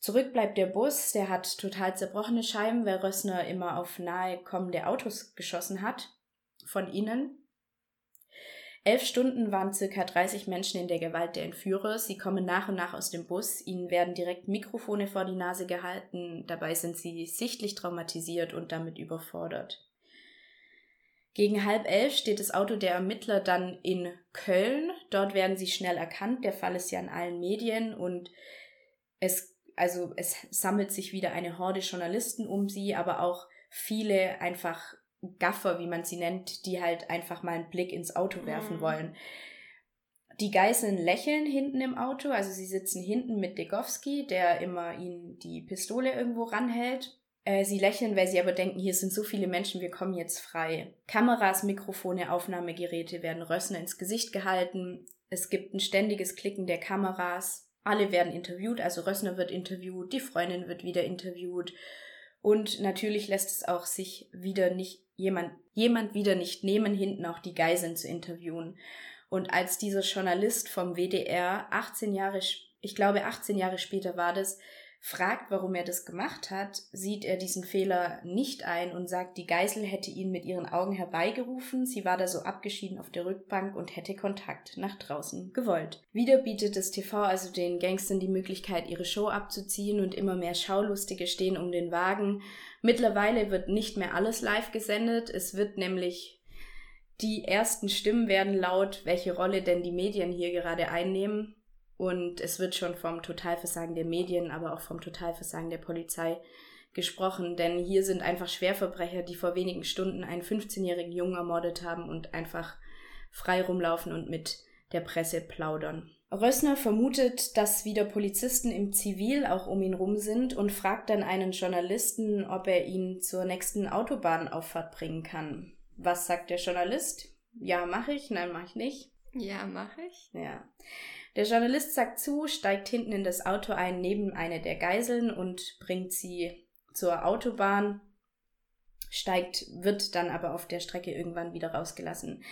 Zurück bleibt der Bus, der hat total zerbrochene Scheiben, weil Rössner immer auf nahe kommende Autos geschossen hat von ihnen. Elf Stunden waren circa 30 Menschen in der Gewalt der Entführer. Sie kommen nach und nach aus dem Bus. Ihnen werden direkt Mikrofone vor die Nase gehalten. Dabei sind sie sichtlich traumatisiert und damit überfordert. Gegen halb elf steht das Auto der Ermittler dann in Köln. Dort werden sie schnell erkannt. Der Fall ist ja in allen Medien und es, also es sammelt sich wieder eine Horde Journalisten um sie, aber auch viele einfach Gaffer, wie man sie nennt, die halt einfach mal einen Blick ins Auto werfen mhm. wollen. Die Geiseln lächeln hinten im Auto, also sie sitzen hinten mit Degowski, der immer ihnen die Pistole irgendwo ranhält. Äh, sie lächeln, weil sie aber denken, hier sind so viele Menschen, wir kommen jetzt frei. Kameras, Mikrofone, Aufnahmegeräte werden Rössner ins Gesicht gehalten. Es gibt ein ständiges Klicken der Kameras. Alle werden interviewt, also Rössner wird interviewt, die Freundin wird wieder interviewt. Und natürlich lässt es auch sich wieder nicht jemand, jemand wieder nicht nehmen, hinten auch die Geiseln zu interviewen. Und als dieser Journalist vom WDR 18 Jahre, ich glaube 18 Jahre später war das, fragt, warum er das gemacht hat, sieht er diesen Fehler nicht ein und sagt, die Geisel hätte ihn mit ihren Augen herbeigerufen, sie war da so abgeschieden auf der Rückbank und hätte Kontakt nach draußen gewollt. Wieder bietet das TV also den Gangstern die Möglichkeit, ihre Show abzuziehen und immer mehr Schaulustige stehen um den Wagen. Mittlerweile wird nicht mehr alles live gesendet, es wird nämlich die ersten Stimmen werden laut, welche Rolle denn die Medien hier gerade einnehmen. Und es wird schon vom Totalversagen der Medien, aber auch vom Totalversagen der Polizei gesprochen, denn hier sind einfach Schwerverbrecher, die vor wenigen Stunden einen 15-jährigen Jungen ermordet haben und einfach frei rumlaufen und mit der Presse plaudern. Rössner vermutet, dass wieder Polizisten im Zivil auch um ihn rum sind und fragt dann einen Journalisten, ob er ihn zur nächsten Autobahnauffahrt bringen kann. Was sagt der Journalist? Ja, mache ich, nein, mache ich nicht. Ja, mache ich. Ja. Der Journalist sagt zu, steigt hinten in das Auto ein neben eine der Geiseln und bringt sie zur Autobahn, steigt, wird dann aber auf der Strecke irgendwann wieder rausgelassen.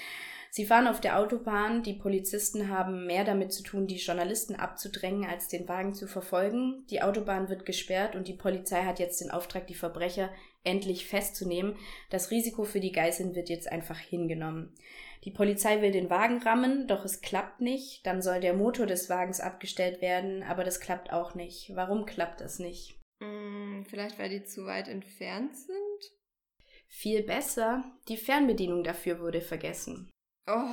Sie fahren auf der Autobahn, die Polizisten haben mehr damit zu tun, die Journalisten abzudrängen, als den Wagen zu verfolgen. Die Autobahn wird gesperrt und die Polizei hat jetzt den Auftrag, die Verbrecher endlich festzunehmen. Das Risiko für die Geiseln wird jetzt einfach hingenommen. Die Polizei will den Wagen rammen, doch es klappt nicht. Dann soll der Motor des Wagens abgestellt werden, aber das klappt auch nicht. Warum klappt das nicht? Hm, vielleicht, weil die zu weit entfernt sind? Viel besser, die Fernbedienung dafür wurde vergessen. Oh.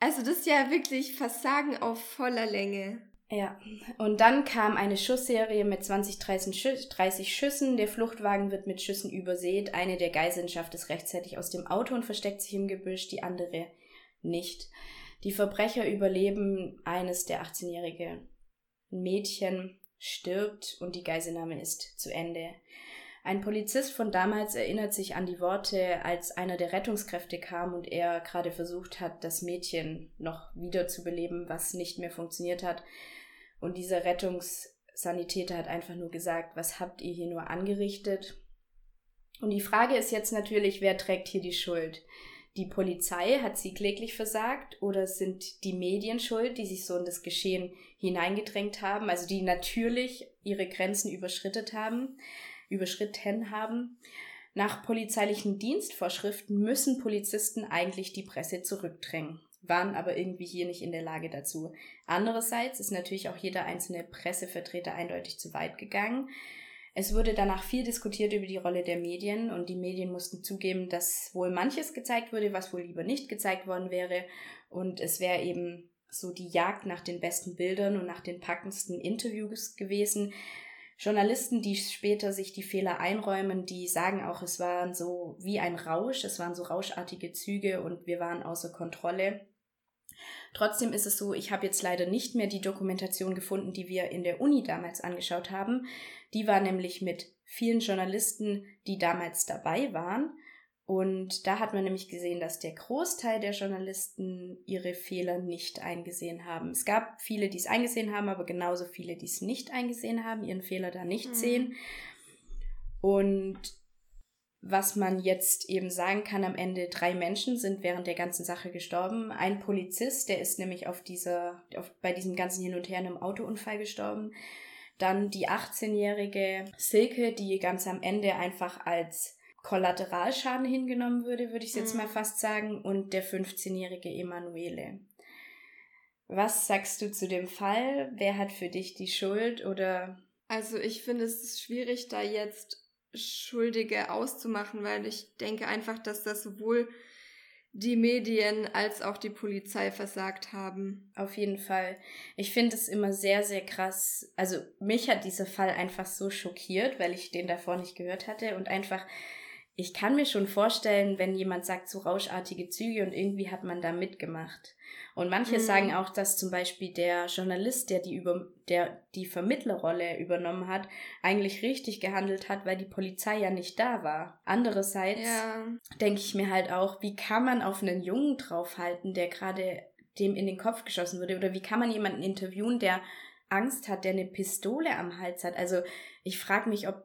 Also das ist ja wirklich Versagen auf voller Länge. Ja, und dann kam eine Schussserie mit 20, 30 Schüssen. Der Fluchtwagen wird mit Schüssen übersät. Eine der Geiseln schafft es rechtzeitig aus dem Auto und versteckt sich im Gebüsch, die andere nicht. Die Verbrecher überleben. Eines der 18-jährige Mädchen stirbt und die Geiselnahme ist zu Ende. Ein Polizist von damals erinnert sich an die Worte, als einer der Rettungskräfte kam und er gerade versucht hat, das Mädchen noch wiederzubeleben, was nicht mehr funktioniert hat. Und dieser Rettungssanitäter hat einfach nur gesagt, was habt ihr hier nur angerichtet? Und die Frage ist jetzt natürlich, wer trägt hier die Schuld? Die Polizei hat sie kläglich versagt oder sind die Medien schuld, die sich so in das Geschehen hineingedrängt haben, also die natürlich ihre Grenzen überschritten haben? Überschritten haben. Nach polizeilichen Dienstvorschriften müssen Polizisten eigentlich die Presse zurückdrängen, waren aber irgendwie hier nicht in der Lage dazu. Andererseits ist natürlich auch jeder einzelne Pressevertreter eindeutig zu weit gegangen. Es wurde danach viel diskutiert über die Rolle der Medien und die Medien mussten zugeben, dass wohl manches gezeigt wurde, was wohl lieber nicht gezeigt worden wäre. Und es wäre eben so die Jagd nach den besten Bildern und nach den packendsten Interviews gewesen, Journalisten, die später sich die Fehler einräumen, die sagen auch, es waren so wie ein Rausch, es waren so rauschartige Züge und wir waren außer Kontrolle. Trotzdem ist es so, ich habe jetzt leider nicht mehr die Dokumentation gefunden, die wir in der Uni damals angeschaut haben. Die war nämlich mit vielen Journalisten, die damals dabei waren. Und da hat man nämlich gesehen, dass der Großteil der Journalisten ihre Fehler nicht eingesehen haben. Es gab viele, die es eingesehen haben, aber genauso viele, die es nicht eingesehen haben, ihren Fehler da nicht mhm. sehen. Und was man jetzt eben sagen kann, am Ende drei Menschen sind während der ganzen Sache gestorben. Ein Polizist, der ist nämlich auf dieser, auf, bei diesem ganzen Hin und Her in einem Autounfall gestorben. Dann die 18-jährige Silke, die ganz am Ende einfach als Kollateralschaden hingenommen würde, würde ich jetzt mhm. mal fast sagen, und der 15-jährige Emanuele. Was sagst du zu dem Fall? Wer hat für dich die Schuld oder? Also ich finde es ist schwierig, da jetzt Schuldige auszumachen, weil ich denke einfach, dass das sowohl die Medien als auch die Polizei versagt haben. Auf jeden Fall. Ich finde es immer sehr, sehr krass. Also mich hat dieser Fall einfach so schockiert, weil ich den davor nicht gehört hatte und einfach ich kann mir schon vorstellen, wenn jemand sagt, so rauschartige Züge und irgendwie hat man da mitgemacht. Und manche mhm. sagen auch, dass zum Beispiel der Journalist, der die über, der die Vermittlerrolle übernommen hat, eigentlich richtig gehandelt hat, weil die Polizei ja nicht da war. Andererseits ja. denke ich mir halt auch, wie kann man auf einen Jungen draufhalten, der gerade dem in den Kopf geschossen wurde? Oder wie kann man jemanden interviewen, der Angst hat, der eine Pistole am Hals hat? Also ich frage mich, ob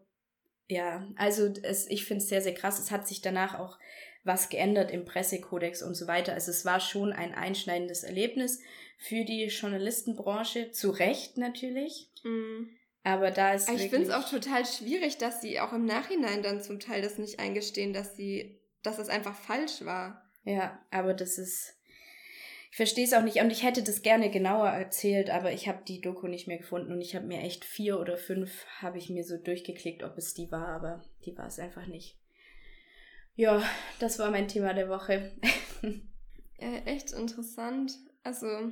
ja, also es, ich finde es sehr, sehr krass. Es hat sich danach auch was geändert im Pressekodex und so weiter. Also es war schon ein einschneidendes Erlebnis für die Journalistenbranche, zu Recht natürlich. Mhm. Aber da ist. Ich finde es auch total schwierig, dass sie auch im Nachhinein dann zum Teil das nicht eingestehen, dass sie, dass es einfach falsch war. Ja, aber das ist ich verstehe es auch nicht und ich hätte das gerne genauer erzählt, aber ich habe die Doku nicht mehr gefunden und ich habe mir echt vier oder fünf habe ich mir so durchgeklickt, ob es die war, aber die war es einfach nicht. Ja, das war mein Thema der Woche. <laughs> ja, echt interessant. Also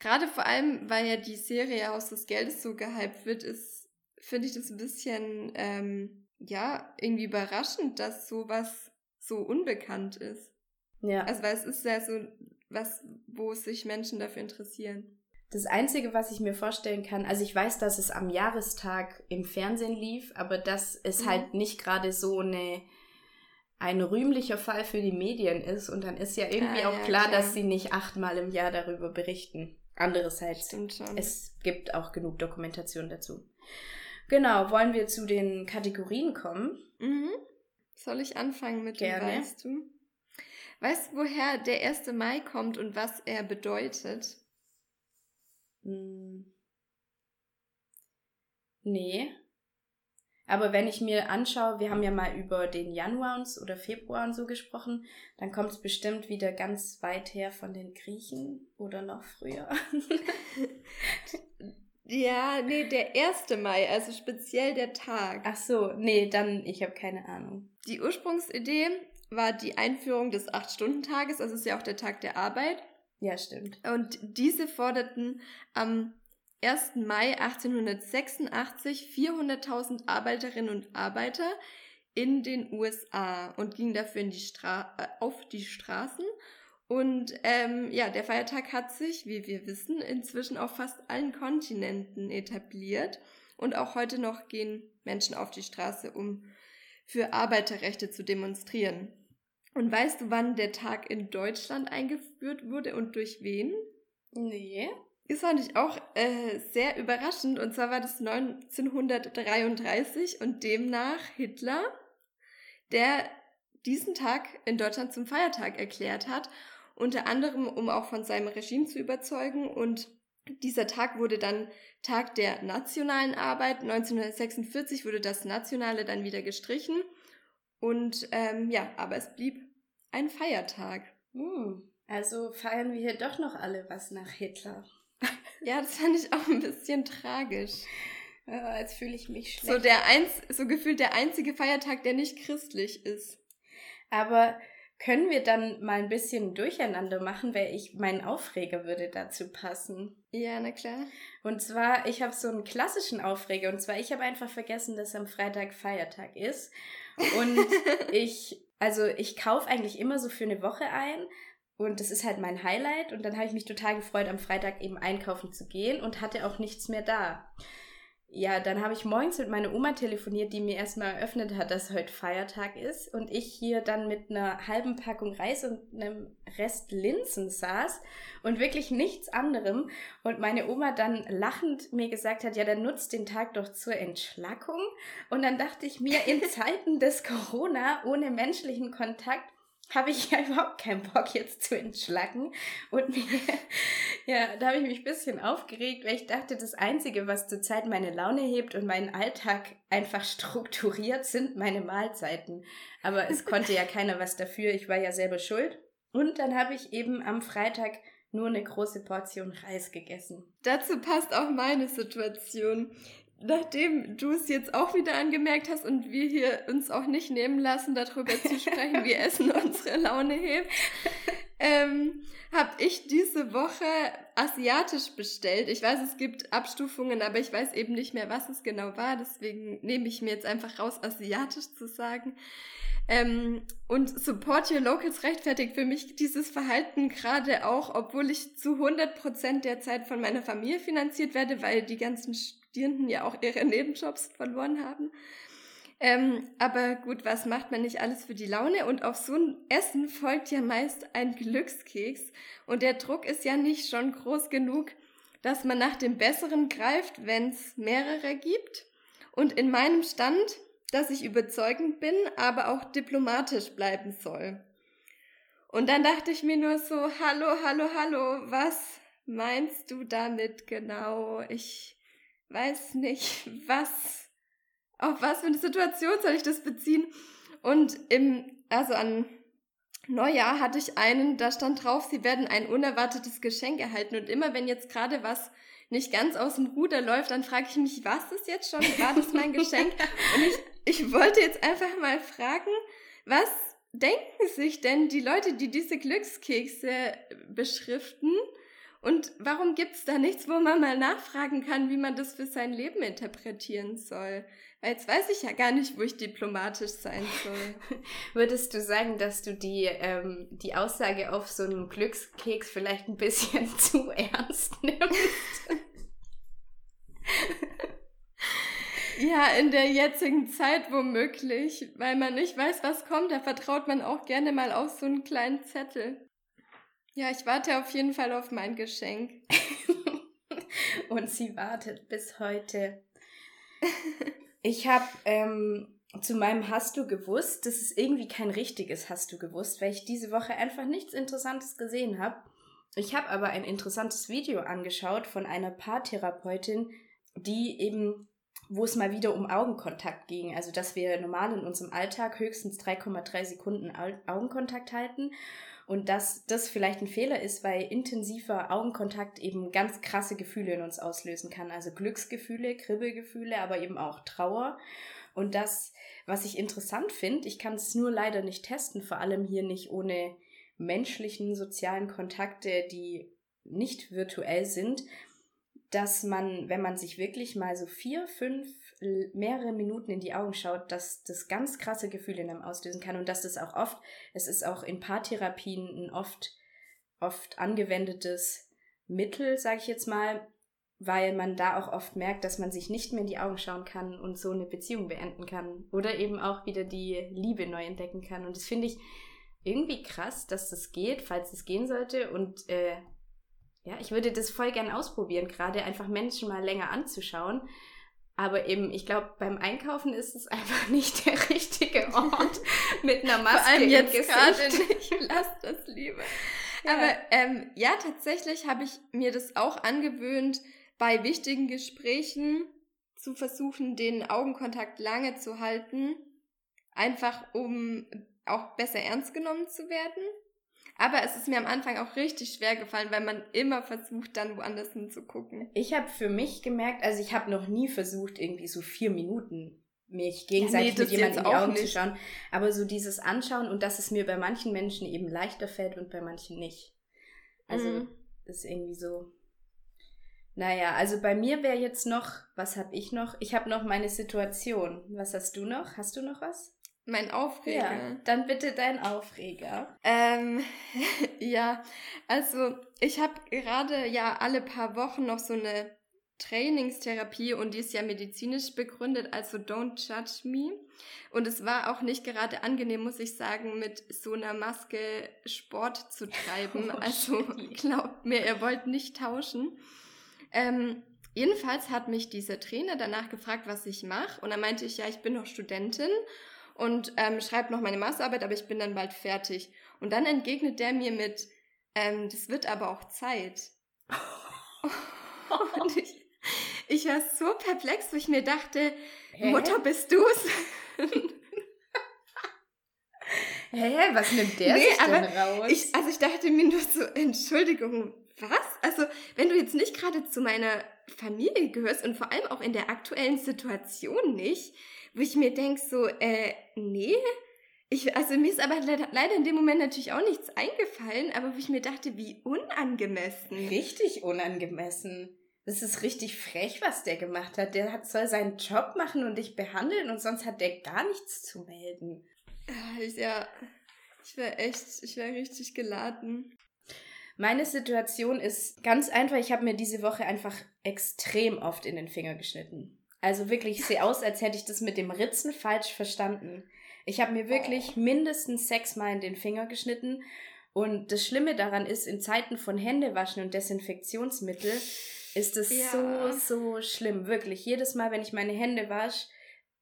Gerade vor allem, weil ja die Serie Haus des Geldes so gehypt wird, ist, finde ich das ein bisschen, ähm, ja, irgendwie überraschend, dass sowas so unbekannt ist. Ja. Also, weil es ist ja so was, wo sich Menschen dafür interessieren. Das Einzige, was ich mir vorstellen kann, also ich weiß, dass es am Jahrestag im Fernsehen lief, aber das ist mhm. halt nicht gerade so eine, ein rühmlicher Fall für die Medien ist. Und dann ist ja irgendwie ah, auch ja, klar, klar, dass sie nicht achtmal im Jahr darüber berichten. Andererseits, es gibt auch genug Dokumentation dazu. Genau, wollen wir zu den Kategorien kommen? Mhm. Soll ich anfangen mit Gerne. dem Weißt du? Weißt du, woher der 1. Mai kommt und was er bedeutet? Hm. Nee. Aber wenn ich mir anschaue, wir haben ja mal über den Januar oder Februar und so gesprochen, dann kommt es bestimmt wieder ganz weit her von den Griechen oder noch früher. <laughs> ja, nee, der 1. Mai, also speziell der Tag. Ach so, nee, dann, ich habe keine Ahnung. Die Ursprungsidee war die Einführung des Acht-Stunden-Tages, also ist ja auch der Tag der Arbeit. Ja, stimmt. Und diese forderten am 1. Mai 1886 400.000 Arbeiterinnen und Arbeiter in den USA und gingen dafür in die Stra äh, auf die Straßen. Und ähm, ja, der Feiertag hat sich, wie wir wissen, inzwischen auf fast allen Kontinenten etabliert. Und auch heute noch gehen Menschen auf die Straße, um für Arbeiterrechte zu demonstrieren. Und weißt du, wann der Tag in Deutschland eingeführt wurde und durch wen? Nee. Ist fand ich auch äh, sehr überraschend. Und zwar war das 1933 und demnach Hitler, der diesen Tag in Deutschland zum Feiertag erklärt hat. Unter anderem, um auch von seinem Regime zu überzeugen. Und dieser Tag wurde dann Tag der nationalen Arbeit. 1946 wurde das Nationale dann wieder gestrichen. Und ähm, ja, aber es blieb ein Feiertag. Hm, also feiern wir hier doch noch alle was nach Hitler. <laughs> Ja, das fand ich auch ein bisschen tragisch. Ja, jetzt fühle ich mich schlecht. So, der eins, so gefühlt der einzige Feiertag, der nicht christlich ist. Aber können wir dann mal ein bisschen durcheinander machen, weil ich, mein Aufreger würde dazu passen. Ja, na klar. Und zwar, ich habe so einen klassischen Aufreger. Und zwar, ich habe einfach vergessen, dass am Freitag Feiertag ist. Und ich, also ich kaufe eigentlich immer so für eine Woche ein, und das ist halt mein Highlight. Und dann habe ich mich total gefreut, am Freitag eben einkaufen zu gehen und hatte auch nichts mehr da. Ja, dann habe ich morgens mit meiner Oma telefoniert, die mir erstmal eröffnet hat, dass heute Feiertag ist. Und ich hier dann mit einer halben Packung Reis und einem Rest Linsen saß und wirklich nichts anderem. Und meine Oma dann lachend mir gesagt hat, ja, dann nutzt den Tag doch zur Entschlackung. Und dann dachte ich mir, in <laughs> Zeiten des Corona ohne menschlichen Kontakt habe ich <laughs> ja überhaupt keinen Bock jetzt zu entschlacken. Und <laughs> mir, ja, da habe ich mich ein bisschen aufgeregt, weil ich dachte, das Einzige, was zurzeit meine Laune hebt und meinen Alltag einfach strukturiert, sind meine Mahlzeiten. Aber es konnte ja <laughs> keiner was dafür, ich war ja selber schuld. Und dann habe ich eben am Freitag nur eine große Portion Reis gegessen. Dazu passt auch meine Situation nachdem du es jetzt auch wieder angemerkt hast und wir hier uns auch nicht nehmen lassen, darüber zu <laughs> sprechen, wie Essen unsere Laune hebt, ähm, habe ich diese Woche asiatisch bestellt. Ich weiß, es gibt Abstufungen, aber ich weiß eben nicht mehr, was es genau war. Deswegen nehme ich mir jetzt einfach raus, asiatisch zu sagen. Ähm, und Support Your Locals rechtfertigt für mich dieses Verhalten gerade auch, obwohl ich zu 100% der Zeit von meiner Familie finanziert werde, weil die ganzen Studierenden ja auch ihre Nebenjobs verloren haben. Ähm, aber gut, was macht man nicht alles für die Laune? Und auf so ein Essen folgt ja meist ein Glückskeks. Und der Druck ist ja nicht schon groß genug, dass man nach dem Besseren greift, wenn es mehrere gibt. Und in meinem Stand, dass ich überzeugend bin, aber auch diplomatisch bleiben soll. Und dann dachte ich mir nur so, hallo, hallo, hallo, was meinst du damit genau? Ich weiß nicht, was, auf was für eine Situation soll ich das beziehen? Und im, also an Neujahr hatte ich einen, da stand drauf, sie werden ein unerwartetes Geschenk erhalten. Und immer wenn jetzt gerade was nicht ganz aus dem Ruder läuft, dann frage ich mich, was ist jetzt schon? War das mein Geschenk? Und ich, ich wollte jetzt einfach mal fragen, was denken sich denn die Leute, die diese Glückskekse beschriften? Und warum gibt es da nichts, wo man mal nachfragen kann, wie man das für sein Leben interpretieren soll? Weil jetzt weiß ich ja gar nicht, wo ich diplomatisch sein soll. <laughs> Würdest du sagen, dass du die, ähm, die Aussage auf so einen Glückskeks vielleicht ein bisschen <laughs> zu ernst nimmst? ja, in der jetzigen Zeit womöglich, weil man nicht weiß, was kommt, da vertraut man auch gerne mal auf so einen kleinen Zettel. Ja, ich warte auf jeden Fall auf mein Geschenk. <laughs> Und sie wartet bis heute. Ich habe ähm, zu meinem Hast du gewusst, das ist irgendwie kein richtiges Hast du gewusst, weil ich diese Woche einfach nichts Interessantes gesehen habe. Ich habe aber ein interessantes Video angeschaut von einer Paartherapeutin, die eben, wo es mal wieder um Augenkontakt ging. Also, dass wir normal in unserem Alltag höchstens 3,3 Sekunden Augenkontakt halten und dass das vielleicht ein Fehler ist, weil intensiver Augenkontakt eben ganz krasse Gefühle in uns auslösen kann. Also Glücksgefühle, Kribbelgefühle, aber eben auch Trauer. Und das, was ich interessant finde, ich kann es nur leider nicht testen, vor allem hier nicht ohne menschlichen sozialen Kontakte, die nicht virtuell sind, dass man, wenn man sich wirklich mal so vier, fünf, mehrere Minuten in die Augen schaut, dass das ganz krasse Gefühle in einem auslösen kann und dass das auch oft, es ist auch in Paartherapien ein oft, oft angewendetes Mittel, sage ich jetzt mal, weil man da auch oft merkt, dass man sich nicht mehr in die Augen schauen kann und so eine Beziehung beenden kann oder eben auch wieder die Liebe neu entdecken kann. Und das finde ich irgendwie krass, dass das geht, falls es gehen sollte und äh, ja, ich würde das voll gern ausprobieren, gerade einfach Menschen mal länger anzuschauen. Aber eben, ich glaube, beim Einkaufen ist es <laughs> einfach nicht der richtige Ort <laughs> mit einer Maske Vor allem jetzt gerade nicht. <laughs> Lass das lieber. Ja. Aber ähm, ja, tatsächlich habe ich mir das auch angewöhnt, bei wichtigen Gesprächen zu versuchen, den Augenkontakt lange zu halten. Einfach um auch besser ernst genommen zu werden. Aber es ist mir am Anfang auch richtig schwer gefallen, weil man immer versucht, dann woanders hinzugucken. Ich habe für mich gemerkt, also ich habe noch nie versucht, irgendwie so vier Minuten mich gegenseitig ja, nee, mit jemandem in die Augen nicht. zu schauen. Aber so dieses Anschauen und dass es mir bei manchen Menschen eben leichter fällt und bei manchen nicht. Also mhm. ist irgendwie so. Naja, also bei mir wäre jetzt noch, was habe ich noch? Ich habe noch meine Situation. Was hast du noch? Hast du noch was? Mein Aufreger. Ja, dann bitte dein Aufreger. Ähm, <laughs> ja, also ich habe gerade ja alle paar Wochen noch so eine Trainingstherapie und die ist ja medizinisch begründet, also don't judge me. Und es war auch nicht gerade angenehm, muss ich sagen, mit so einer Maske Sport zu treiben. <laughs> Oh, also <laughs> glaubt mir, ihr wollt nicht tauschen. Ähm, jedenfalls hat mich dieser Trainer danach gefragt, was ich mache. Und dann meinte ich, ja, ich bin noch Studentin und ähm, schreibe noch meine Masterarbeit, aber ich bin dann bald fertig. Und dann entgegnet der mir mit, ähm, das wird aber auch Zeit. <laughs> und ich, ich war so perplex, wo ich mir dachte, Hä? Mutter, bist du's? Hä, was nimmt der nee, sich denn raus? Ich, also ich dachte mir nur so, Entschuldigung, was? Also, wenn du jetzt nicht gerade zu meiner Familie gehörst und vor allem auch in der aktuellen Situation nicht, wo ich mir denke so, äh, nee. Ich, also mir ist aber leider in dem Moment natürlich auch nichts eingefallen, aber wo ich mir dachte, wie unangemessen. Richtig unangemessen. Das ist richtig frech, was der gemacht hat. Der hat, soll seinen Job machen und dich behandeln und sonst hat der gar nichts zu melden. Ja, ich wäre echt, ich wäre richtig geladen. Meine Situation ist ganz einfach. Ich habe mir diese Woche einfach extrem oft in den Finger geschnitten. Also wirklich, ich sehe aus, als hätte ich das mit dem Ritzen falsch verstanden. Ich habe mir wirklich mindestens sechsmal in den Finger geschnitten. Und das Schlimme daran ist, in Zeiten von Händewaschen und Desinfektionsmittel ist es ja. so, so schlimm. Wirklich. Jedes Mal, wenn ich meine Hände wasche,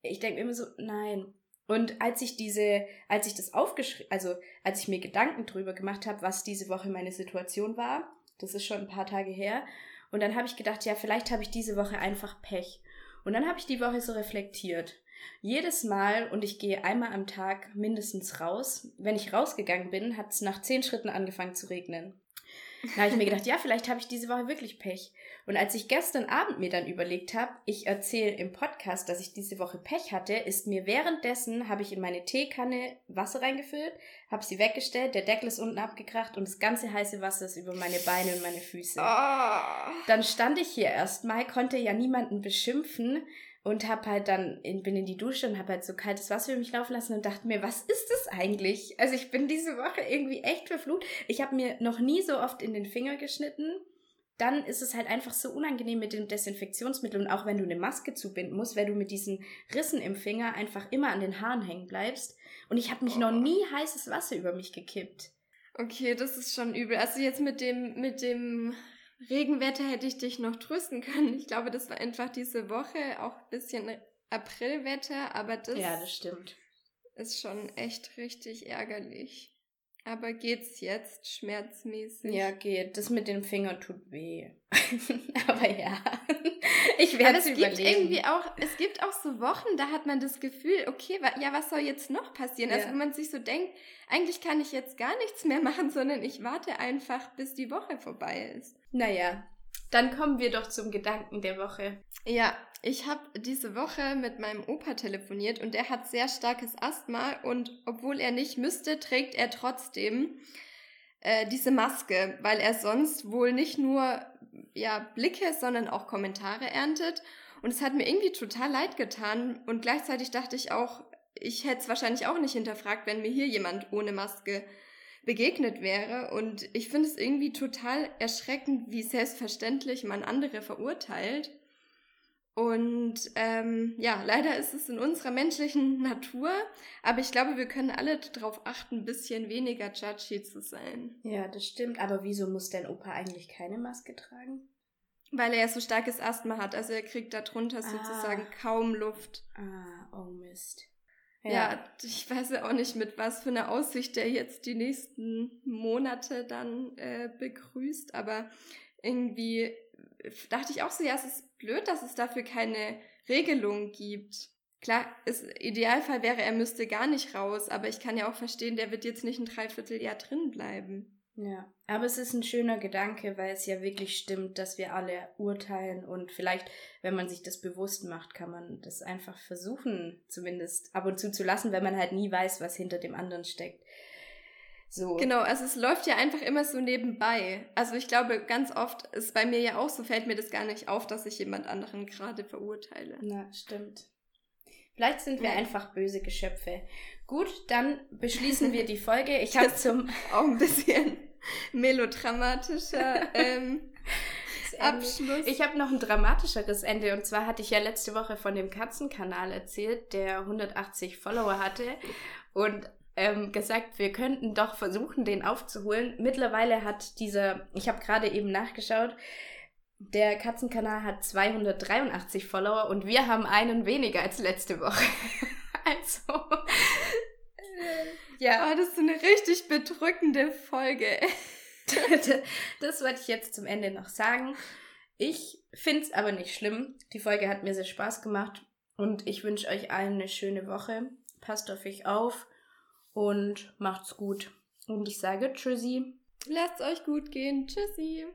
ich denke immer so, nein. Und als ich diese, als ich das aufgeschrieben, also als ich mir Gedanken drüber gemacht habe, was diese Woche meine Situation war, das ist schon ein paar Tage her, und dann habe ich gedacht, ja, vielleicht habe ich diese Woche einfach Pech. Und dann habe ich die Woche so reflektiert. Jedes Mal, und ich gehe einmal am Tag mindestens raus, wenn ich rausgegangen bin, hat es nach zehn Schritten angefangen zu regnen. Da habe ich mir gedacht, ja, vielleicht habe ich diese Woche wirklich Pech. Und als ich gestern Abend mir dann überlegt habe, ich erzähle im Podcast, dass ich diese Woche Pech hatte, ist mir währenddessen, habe ich in meine Teekanne Wasser reingefüllt, habe sie weggestellt, der Deckel ist unten abgekracht und das ganze heiße Wasser ist über meine Beine und meine Füße. Oh. Dann stand ich hier erstmal, konnte ja niemanden beschimpfen und hab halt dann in, bin in die Dusche und habe halt so kaltes Wasser über mich laufen lassen und dachte mir, was ist das eigentlich? Also ich bin diese Woche irgendwie echt verflucht. Ich habe mir noch nie so oft in den Finger geschnitten. Dann ist es halt einfach so unangenehm mit dem Desinfektionsmittel und auch wenn du eine Maske zubinden musst, weil du mit diesen Rissen im Finger einfach immer an den Haaren hängen bleibst. Und ich habe mich oh. noch nie heißes Wasser über mich gekippt. Okay, das ist schon übel. Also jetzt mit dem mit dem Regenwetter hätte ich dich noch trösten können. Ich glaube, das war einfach diese Woche auch ein bisschen Aprilwetter, aber das, ja, das stimmt. ist schon echt richtig ärgerlich. Aber geht's jetzt schmerzmäßig? Ja, geht. Das mit dem Finger tut weh. <laughs> aber ja, ich werde es überlegen. Gibt irgendwie auch, es gibt auch so Wochen, da hat man das Gefühl, okay, wa ja, was soll jetzt noch passieren? Also ja. Also wenn man sich so denkt, eigentlich kann ich jetzt gar nichts mehr <laughs> machen, sondern ich warte einfach, bis die Woche vorbei ist. Naja, dann kommen wir doch zum Gedanken der Woche. Ja, ich habe diese Woche mit meinem Opa telefoniert und der hat sehr starkes Asthma und obwohl er nicht müsste, trägt er trotzdem äh, diese Maske, weil er sonst wohl nicht nur ja, Blicke, sondern auch Kommentare erntet. Und es hat mir irgendwie total leid getan und gleichzeitig dachte ich auch, ich hätte es wahrscheinlich auch nicht hinterfragt, wenn mir hier jemand ohne Maske begegnet wäre. Und ich finde es irgendwie total erschreckend, wie selbstverständlich man andere verurteilt. Und ähm, ja, leider ist es in unserer menschlichen <laughs> Natur, aber ich glaube, wir können alle darauf achten, ein bisschen weniger judgy zu sein. Ja, das stimmt. Aber wieso muss dein Opa eigentlich keine Maske tragen? Weil er ja so starkes Asthma hat. Also er kriegt darunter ah. sozusagen kaum Luft. Ah, oh Mist. Ja. ja, ich weiß ja auch nicht, mit was für einer Aussicht der jetzt die nächsten Monate dann äh, begrüßt, aber irgendwie dachte ich auch so, ja, es ist blöd, dass es dafür keine Regelung gibt. Klar, ist, Idealfall wäre, er müsste gar nicht raus, aber ich kann ja auch verstehen, der wird jetzt nicht ein Dreivierteljahr drin bleiben. Ja, aber es ist ein schöner Gedanke, weil es ja wirklich stimmt, dass wir alle urteilen und vielleicht, wenn man sich das bewusst macht, kann man das einfach versuchen, zumindest ab und zu zu lassen, wenn man halt nie weiß, was hinter dem anderen steckt. So. Genau, also es läuft ja einfach immer so nebenbei. Also ich glaube, ganz oft ist bei mir ja auch so, fällt mir das gar nicht auf, dass ich jemand anderen gerade verurteile. Na, stimmt. Vielleicht sind wir ja. einfach böse Geschöpfe. Gut, dann beschließen wir die Folge. Ich <laughs> habe zum auch ein bisschen melodramatischer <laughs> ähm, Abschluss. Ich habe noch ein dramatischeres Ende. Und zwar hatte ich ja letzte Woche von dem Katzenkanal erzählt, der 180 Follower hatte. Und ähm, gesagt, wir könnten doch versuchen, den aufzuholen. Mittlerweile hat dieser, ich habe gerade eben nachgeschaut, der Katzenkanal hat 283 Follower und wir haben einen weniger als letzte Woche. <laughs> also. Ja. Oh, das ist eine richtig bedrückende Folge. <laughs> das wollte ich jetzt zum Ende noch sagen. Ich finde es aber nicht schlimm. Die Folge hat mir sehr Spaß gemacht und ich wünsche euch allen eine schöne Woche. Passt auf euch auf und macht's gut. Und ich sage Tschüssi. Lasst euch gut gehen. Tschüssi.